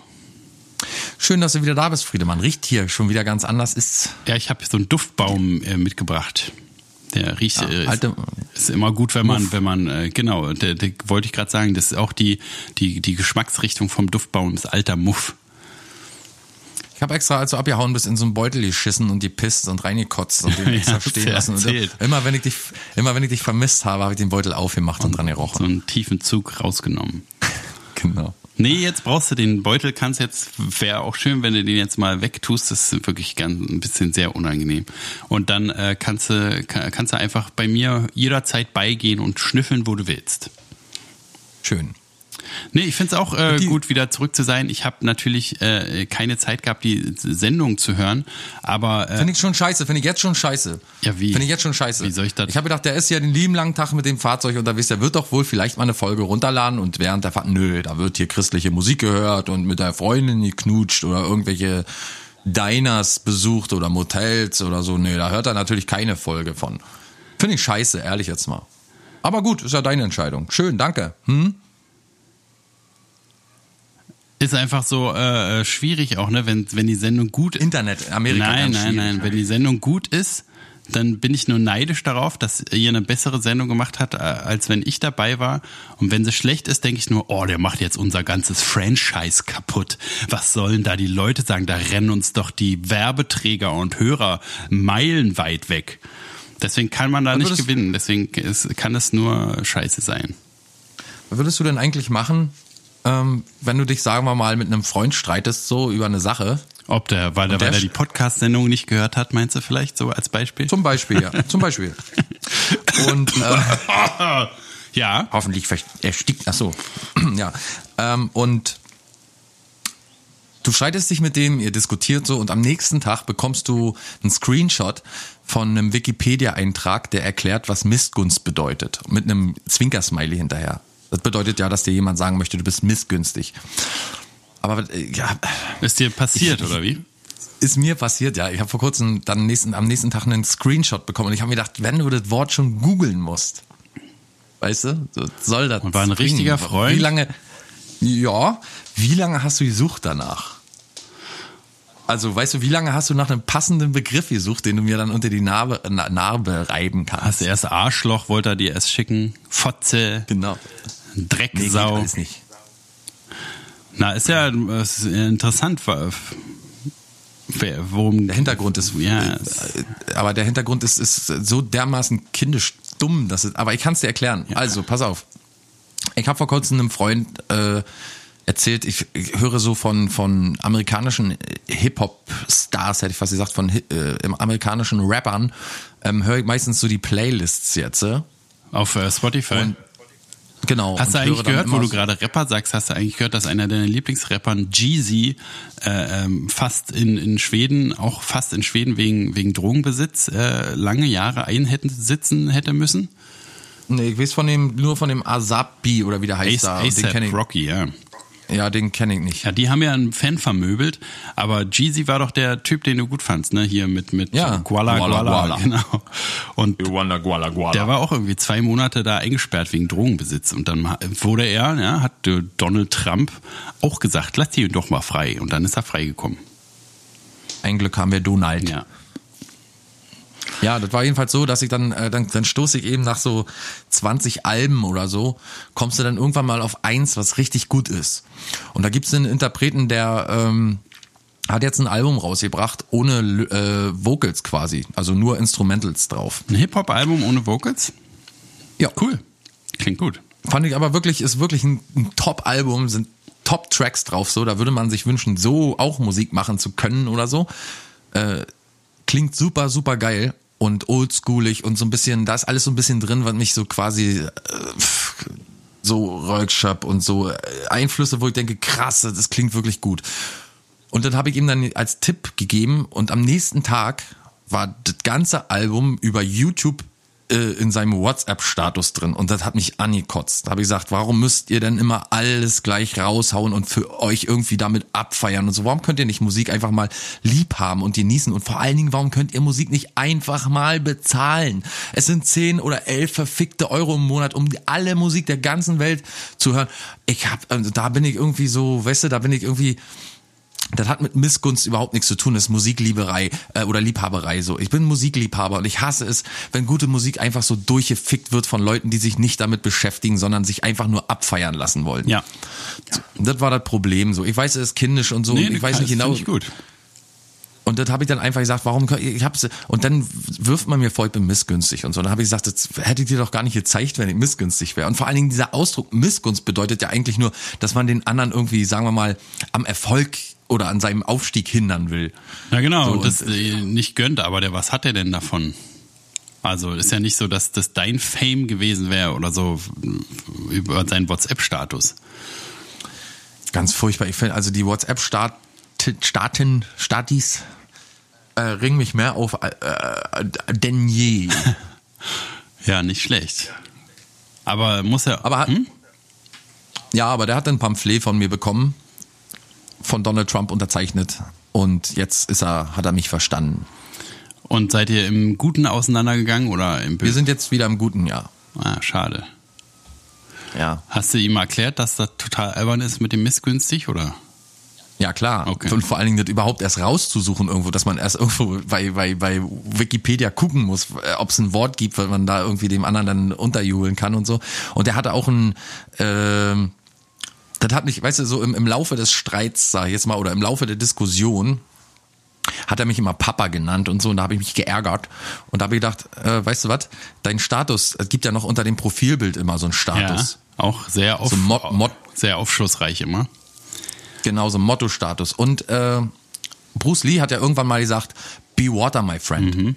Schön, dass du wieder da bist, Friedemann. Riecht hier schon wieder ganz anders. Ist Ja, ich habe so einen Duftbaum äh, mitgebracht. Der riecht, Ja, äh, ist, ist immer gut, wenn man, Muff. wenn man, äh, genau, der, der wollte ich gerade sagen, das ist auch die, die, die Geschmacksrichtung vom Duftbaum, ist alter Muff. Ich habe extra, als du abgehauen bist, in so einen Beutel geschissen und gepisst und reingekotzt und den [laughs] Ja, extra stehen lassen. Und erzählt. immer wenn ich dich, immer wenn ich dich vermisst habe, habe ich den Beutel aufgemacht und dran So gerochen. einen tiefen Zug rausgenommen. [laughs] Genau. Nee, jetzt brauchst du den Beutel, kannst jetzt, wäre auch schön, wenn du den jetzt mal wegtust, das ist wirklich ganz, ein bisschen sehr unangenehm. Und dann äh, kannst, du, kann, kannst du einfach bei mir jederzeit beigehen und schnüffeln, wo du willst. Schön. Nee, ich finde es auch äh, gut, wieder zurück zu sein. Ich habe natürlich äh, keine Zeit gehabt, die Sendung zu hören, aber äh, Finde ich schon scheiße, finde ich jetzt schon scheiße. Ja, wie? Finde ich jetzt schon scheiße. Wie soll ich das- Ich habe gedacht, der ist ja den lieben langen Tag mit dem Fahrzeug unterwegs, der wird doch wohl vielleicht mal eine Folge runterladen und während der Fahrt, nö, da wird hier christliche Musik gehört und mit der Freundin geknutscht oder irgendwelche Diners besucht oder Motels oder so. Nö, da hört er natürlich keine Folge von. Finde ich scheiße, ehrlich jetzt mal. Aber gut, ist ja deine Entscheidung. Schön, danke. Hm? Ist einfach so äh, schwierig auch, ne, wenn, wenn die Sendung gut ist. Internet, Amerika. Nein, nein, nein. Wenn die Sendung gut ist, dann bin ich nur neidisch darauf, dass ihr eine bessere Sendung gemacht habt, äh, als wenn ich dabei war. Und wenn sie schlecht ist, denke ich nur, oh, der macht jetzt unser ganzes Franchise kaputt. Was sollen da die Leute sagen? Da rennen uns doch die Werbeträger und Hörer meilenweit weg. Deswegen kann man da nicht gewinnen. Deswegen ist, kann es nur scheiße sein. Was würdest du denn eigentlich machen, ähm, wenn du dich, sagen wir mal, mit einem Freund streitest, so über eine Sache? Ob der, weil, der, weil er die Podcast-Sendung nicht gehört hat, meinst du vielleicht so als Beispiel? Zum Beispiel, ja. Zum Beispiel. [laughs] Und äh, [laughs] ja. hoffentlich erstickt. Ach so. [clears throat] ja. Ähm, und du streitest dich mit dem, ihr diskutiert so und am nächsten Tag bekommst du einen Screenshot von einem Wikipedia-Eintrag, der erklärt, was Missgunst bedeutet. Mit einem Zwinkersmiley hinterher. Das bedeutet ja, dass dir jemand sagen möchte, du bist missgünstig. Aber äh, ja, Ist dir passiert, Ich- oder wie? ist mir passiert, ja. Ich habe vor kurzem dann nächsten, am nächsten Tag einen Screenshot bekommen und ich habe mir gedacht, wenn du das Wort schon googeln musst, weißt du, so soll das. Und war ein bringen. richtiger Freund? Wie lange, ja, wie lange hast du gesucht danach? Also, weißt du, wie lange hast du nach einem passenden Begriff gesucht, den du mir dann unter die Narbe, Na- Narbe reiben kannst? Hast du erst Arschloch, wollte er dir erst schicken? Fotze, Genau. Nee, Drecksau. alles nicht. Na, ist ja ist ja interessant, worum. Der Hintergrund ist, Ja, äh, aber der Hintergrund ist, ist so dermaßen kindisch dumm, dass es, aber ich kann es dir erklären. Also, pass auf. Ich habe vor kurzem einem Freund äh, erzählt, ich, ich höre so von, von amerikanischen Hip-Hop-Stars, hätte ich fast gesagt, von äh, amerikanischen Rappern, ähm, höre ich meistens so die Playlists jetzt. Äh? Auf äh, Spotify. Und, genau. hast du eigentlich gehört, wo du gerade Rapper sagst, hast du eigentlich gehört, dass einer deiner Lieblingsrappern, Jeezy, äh, ähm, fast in, in Schweden, auch fast in Schweden wegen, wegen Drogenbesitz, äh, lange Jahre einsitzen hätte müssen? Nee, ich weiß von dem, nur von dem Asabi oder wie der heißt Ace, da. ASAP Rocky, ja. Ja, den kenne ich nicht. Ja, die haben ja einen Fan vermöbelt, aber Jeezy war doch der Typ, den du gut fandst, ne? Hier mit, mit Ja. Guala, Guala, Guala, Guala. [laughs] genau. Und Guala, guala, guala. der war auch irgendwie zwei Monate da eingesperrt wegen Drogenbesitz. Und dann wurde er, ja, hat äh, Donald Trump auch gesagt, lass ihn doch mal frei. Und dann ist er freigekommen. Ein Glück haben wir Donald. Ja. Ja, das war jedenfalls so, dass ich dann, äh, dann, dann stoße ich eben nach so 20 Alben oder so, kommst du dann irgendwann mal auf eins, was richtig gut ist. Und da gibt's einen Interpreten, der ähm, hat jetzt ein Album rausgebracht, ohne äh, Vocals quasi, also nur Instrumentals drauf. Ein Hip-Hop-Album ohne Vocals? Ja. Cool. Klingt gut. Fand ich aber wirklich, ist wirklich ein, ein Top-Album, sind Top-Tracks drauf, so, da würde man sich wünschen, so auch Musik machen zu können oder so. Äh, klingt super, super geil und oldschoolig und so ein bisschen, da ist alles so ein bisschen drin, was mich so quasi äh, so Rölkschöp und so äh, Einflüsse, wo ich denke, krass, das klingt wirklich gut. Und dann habe ich ihm dann als Tipp gegeben und am nächsten Tag war das ganze Album über YouTube äh, in seinem WhatsApp-Status drin und das hat mich angekotzt. Da habe ich gesagt, warum müsst ihr denn immer alles gleich raushauen und für euch irgendwie damit abfeiern und so? Warum könnt ihr nicht Musik einfach mal lieb haben und genießen? Und vor allen Dingen, warum könnt ihr Musik nicht einfach mal bezahlen? Es sind 10 oder 11 verfickte Euro im Monat, um alle Musik der ganzen Welt zu hören. Ich hab, also da bin ich irgendwie so, weißt du, da bin ich irgendwie das hat mit Missgunst überhaupt nichts zu tun, das ist Musiklieberei äh, oder Liebhaberei so. Ich bin Musikliebhaber und ich hasse es, wenn gute Musik einfach so durchgefickt wird von Leuten, die sich nicht damit beschäftigen, sondern sich einfach nur abfeiern lassen wollen. Ja. Das war das Problem so. Ich weiß, es ist kindisch und so. Nee, und ich weiß nicht genau. Ich gut. Und das habe ich dann einfach gesagt, warum ich hab's und dann wirft man mir vor, ich bin missgünstig und so. Dann habe ich gesagt, das hätte ich dir doch gar nicht gezeigt, wenn ich missgünstig wäre. Und vor allen Dingen dieser Ausdruck Missgunst bedeutet ja eigentlich nur, dass man den anderen irgendwie, sagen wir mal, am Erfolg oder an seinem Aufstieg hindern will. Ja, genau, So, das und- äh, nicht gönnt, aber der, was hat er denn davon? Also ist ja nicht so, dass das dein Fame gewesen wäre oder so äh, über seinen WhatsApp-Status. Ganz furchtbar. Ich finde, also die WhatsApp-Staaten, Staaten, Statis äh, ringen mich mehr auf äh, äh, denn je. [laughs] Ja, nicht schlecht. Aber muss er. Aber hm? ja, aber der hat ein Pamphlet von mir bekommen, von Donald Trump unterzeichnet. Und jetzt ist er, hat er mich verstanden. Und seid ihr im Guten auseinandergegangen oder im Wir Bösen? sind jetzt wieder im guten Jahr. Ah, schade. Ja. Hast du ihm erklärt, dass das total albern ist mit dem missgünstig oder? Ja, klar. Okay. Und vor allen Dingen das überhaupt erst rauszusuchen irgendwo, dass man erst irgendwo bei, bei, bei Wikipedia gucken muss, ob es ein Wort gibt, weil man da irgendwie dem anderen dann unterjubeln kann und so. Und der hatte auch ein, ähm, das hat mich, weißt du, so im, im Laufe des Streits, sag ich jetzt mal, oder im Laufe der Diskussion, hat er mich immer Papa genannt und so, und da habe ich mich geärgert. Und da habe ich gedacht, äh, weißt du was, dein Status, es gibt ja noch unter dem Profilbild immer so einen Status. Ja, auch sehr, auf, So Mod- Mod- sehr aufschlussreich immer. Genau, so ein Motto-Status. Und äh, Bruce Lee hat ja irgendwann mal gesagt, be water, my friend.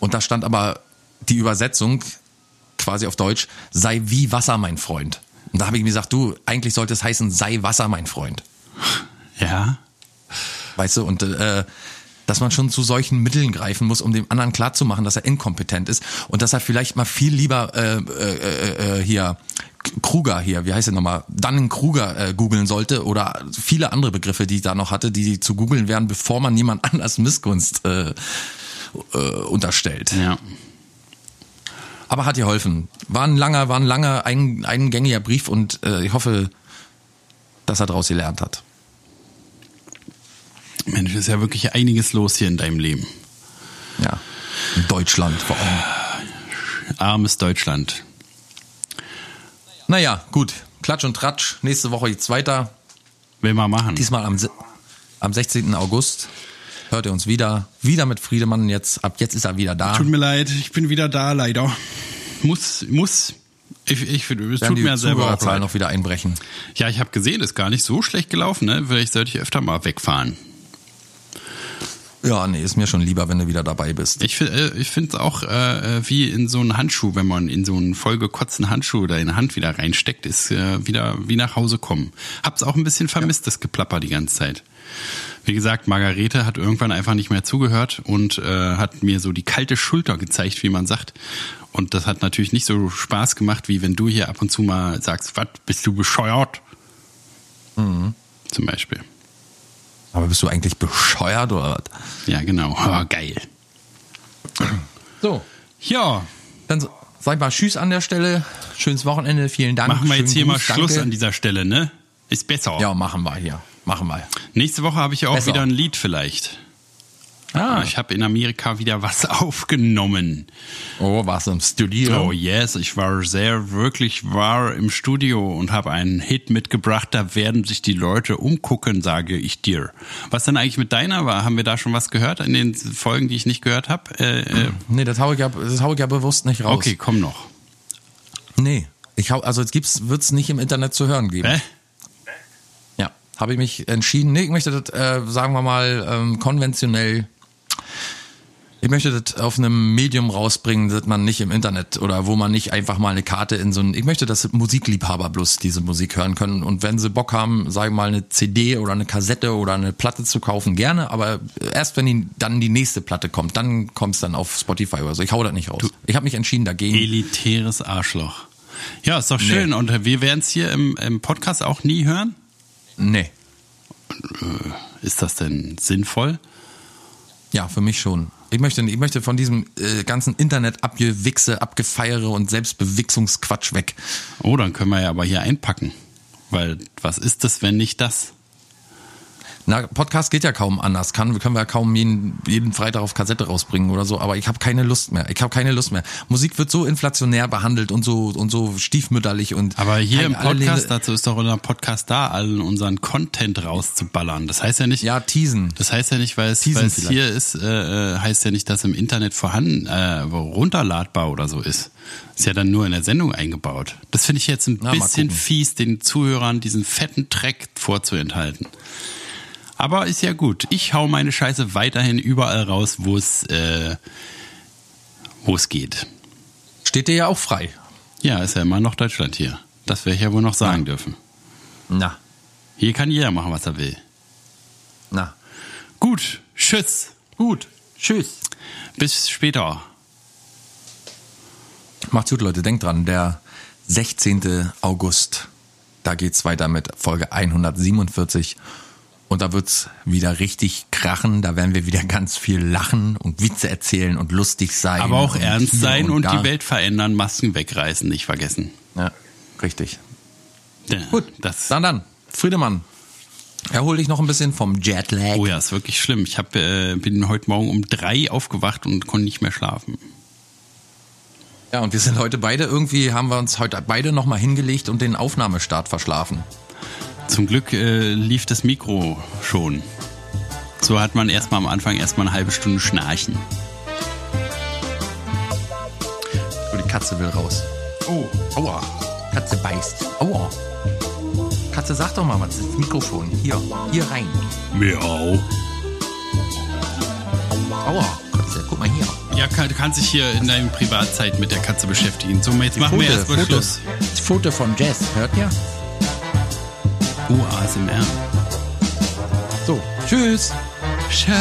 Und da stand aber die Übersetzung quasi auf Deutsch, sei wie Wasser, mein Freund. Und da habe ich mir gesagt, du, eigentlich sollte es heißen, sei Wasser, mein Freund. Ja. Weißt du, und äh, dass man schon zu solchen Mitteln greifen muss, um dem anderen klarzumachen, dass er inkompetent ist und dass er vielleicht mal viel lieber äh, äh, äh, hier Kruger hier, wie heißt er nochmal, dann Kruger äh, googeln sollte oder viele andere Begriffe, die ich da noch hatte, die zu googeln wären, bevor man jemand [laughs] anders Missgunst äh, äh, unterstellt. Ja. Aber hat geholfen. War ein langer, war ein langer, ein, eingängiger Brief und äh, ich hoffe, dass er daraus gelernt hat. Mensch, ist ja wirklich einiges los hier in deinem Leben. Ja. In Deutschland vor allem. Armes Deutschland. Naja, gut. Klatsch und Tratsch. Nächste Woche geht's weiter. Will mal machen. Diesmal am, am 16. August. Hört ihr uns wieder. Wieder mit Friedemann jetzt. Ab jetzt ist er wieder da. Tut mir leid, ich bin wieder da, leider. Muss, muss. Ich, ich finde, es tut die mir selber auch leid. noch wieder einbrechen. Ja, ich habe gesehen, ist gar nicht so schlecht gelaufen, ne? Vielleicht sollte ich öfter mal wegfahren. Ja, nee, ist mir schon lieber, wenn du wieder dabei bist. Ich, fi- äh, ich finde es auch äh, äh, wie in so einen Handschuh, wenn man in so einen vollgekotzten Handschuh da in die Hand wieder reinsteckt, ist äh, wieder wie nach Hause kommen. Hab's auch ein bisschen vermisst, das Geplapper die ganze Zeit. Wie gesagt, Margarete hat irgendwann einfach nicht mehr zugehört und äh, hat mir so die kalte Schulter gezeigt, wie man sagt. Und das hat natürlich nicht so Spaß gemacht, wie wenn du hier ab und zu mal sagst, was, bist du bescheuert? Zum Beispiel. Aber bist du eigentlich bescheuert oder was? Ja, genau. [laughs] Oh, geil. So, Ja, dann sag ich mal Tschüss an der Stelle. Schönes Wochenende. Vielen Dank. machen wir jetzt Schönen hier mal Gruß, Schluss danke. an dieser Stelle, ne? Ist besser. Ja, machen wir hier. Machen wir. Nächste Woche habe ich ja auch Besser. wieder ein Lied vielleicht. Ah, Ich habe in Amerika wieder was [laughs] aufgenommen. oh, warst du im Studio? Oh yes, ich war sehr, wirklich war im Studio und habe einen Hit mitgebracht. Da werden sich die Leute umgucken, sage ich dir. Was denn eigentlich mit deiner war? Haben wir da schon was gehört in den Folgen, die ich nicht gehört habe? Äh, äh, Nee, das hau ich ja, das hau ich ja bewusst nicht raus. okay, komm noch. Nee. Ich hau, also es gibt's, wird's nicht im Internet zu hören geben. Hä? Ja, habe ich mich entschieden. Nee, ich möchte das, äh, sagen wir mal, ähm, konventionell. Ich möchte das auf einem Medium rausbringen, das man nicht im Internet oder wo man nicht einfach mal eine Karte in so ein. Ich möchte, dass Musikliebhaber bloß diese Musik hören können. Und wenn sie Bock haben, sagen wir mal, eine CD oder eine Kassette oder eine Platte zu kaufen, gerne. Aber erst wenn die, dann die nächste Platte kommt, dann kommt's dann auf Spotify oder so. Ich hau das nicht raus. Ich habe mich entschieden dagegen. Elitäres Arschloch. Ja, ist doch schön. Nee. Und wir werden es hier im, im Podcast auch nie hören. Nee. Ist das denn sinnvoll? Ja, für mich schon. Ich möchte, ich möchte von diesem äh, ganzen Internet abgewichse, abgefeiere und Selbstbewichsungsquatsch weg. Oh, dann können wir ja aber hier einpacken. Weil was ist das, wenn nicht das? Na, Podcast geht ja kaum anders. Kann, können wir ja kaum jeden, jeden Freitag auf Kassette rausbringen oder so, aber ich habe keine Lust mehr. Ich habe keine Lust mehr. Musik wird so inflationär behandelt und so und so stiefmütterlich und Aber hier im Podcast, dazu ist doch unser Podcast da, allen unseren Content rauszuballern. Das heißt ja nicht, ja, teasen. das heißt ja nicht, weil es, weil es hier ist, äh, äh, heißt ja nicht, dass im Internet vorhanden, äh, runterladbar oder so ist. Ist ja dann nur in der Sendung eingebaut. Das finde ich jetzt ein Na, bisschen fies, den Zuhörern diesen fetten Track vorzuenthalten. Aber ist ja gut. Ich hau meine Scheiße weiterhin überall raus, wo es, äh, wo es geht. Steht dir ja auch frei. Ja, ist ja immer noch Deutschland hier. Das werde ich ja wohl noch sagen dürfen. Na, Hier kann jeder machen, was er will. na. Gut, tschüss. Gut. Tschüss. Bis später. Macht's gut, Leute. Denkt dran, der 16. August, da geht's weiter mit Folge 147. Und da wird's wieder richtig krachen. Da werden wir wieder ganz viel lachen und Witze erzählen und lustig sein. Aber auch und ernst sein und, da. die Welt verändern, Masken wegreißen, nicht vergessen. Ja, richtig. Ja, Gut, Das, dann dann. Friedemann, erhol dich noch ein bisschen vom Jetlag. oh ja, ist wirklich schlimm. Ich hab, äh, bin heute Morgen um drei aufgewacht und konnte nicht mehr schlafen. Ja, und wir sind heute beide irgendwie, haben wir uns heute beide nochmal hingelegt und den Aufnahmestart verschlafen. Zum Glück äh, lief das Mikro schon. So hat man erstmal am Anfang erstmal eine halbe Stunde schnarchen. Oh, die Katze will raus. Oh. Aua. Katze beißt. Aua. Katze, sag doch mal was. Das Mikrofon. Hier. Hier rein. Miau. Aua. Katze, guck mal hier. Ja, kann, du kannst dich hier in deiner Privatzeit mit der Katze beschäftigen. So, jetzt machen wir erstmal Foto. Schluss. Das Foto von Jess. Hört ihr? Oh, ASMR. So. Tschüss. Tschö.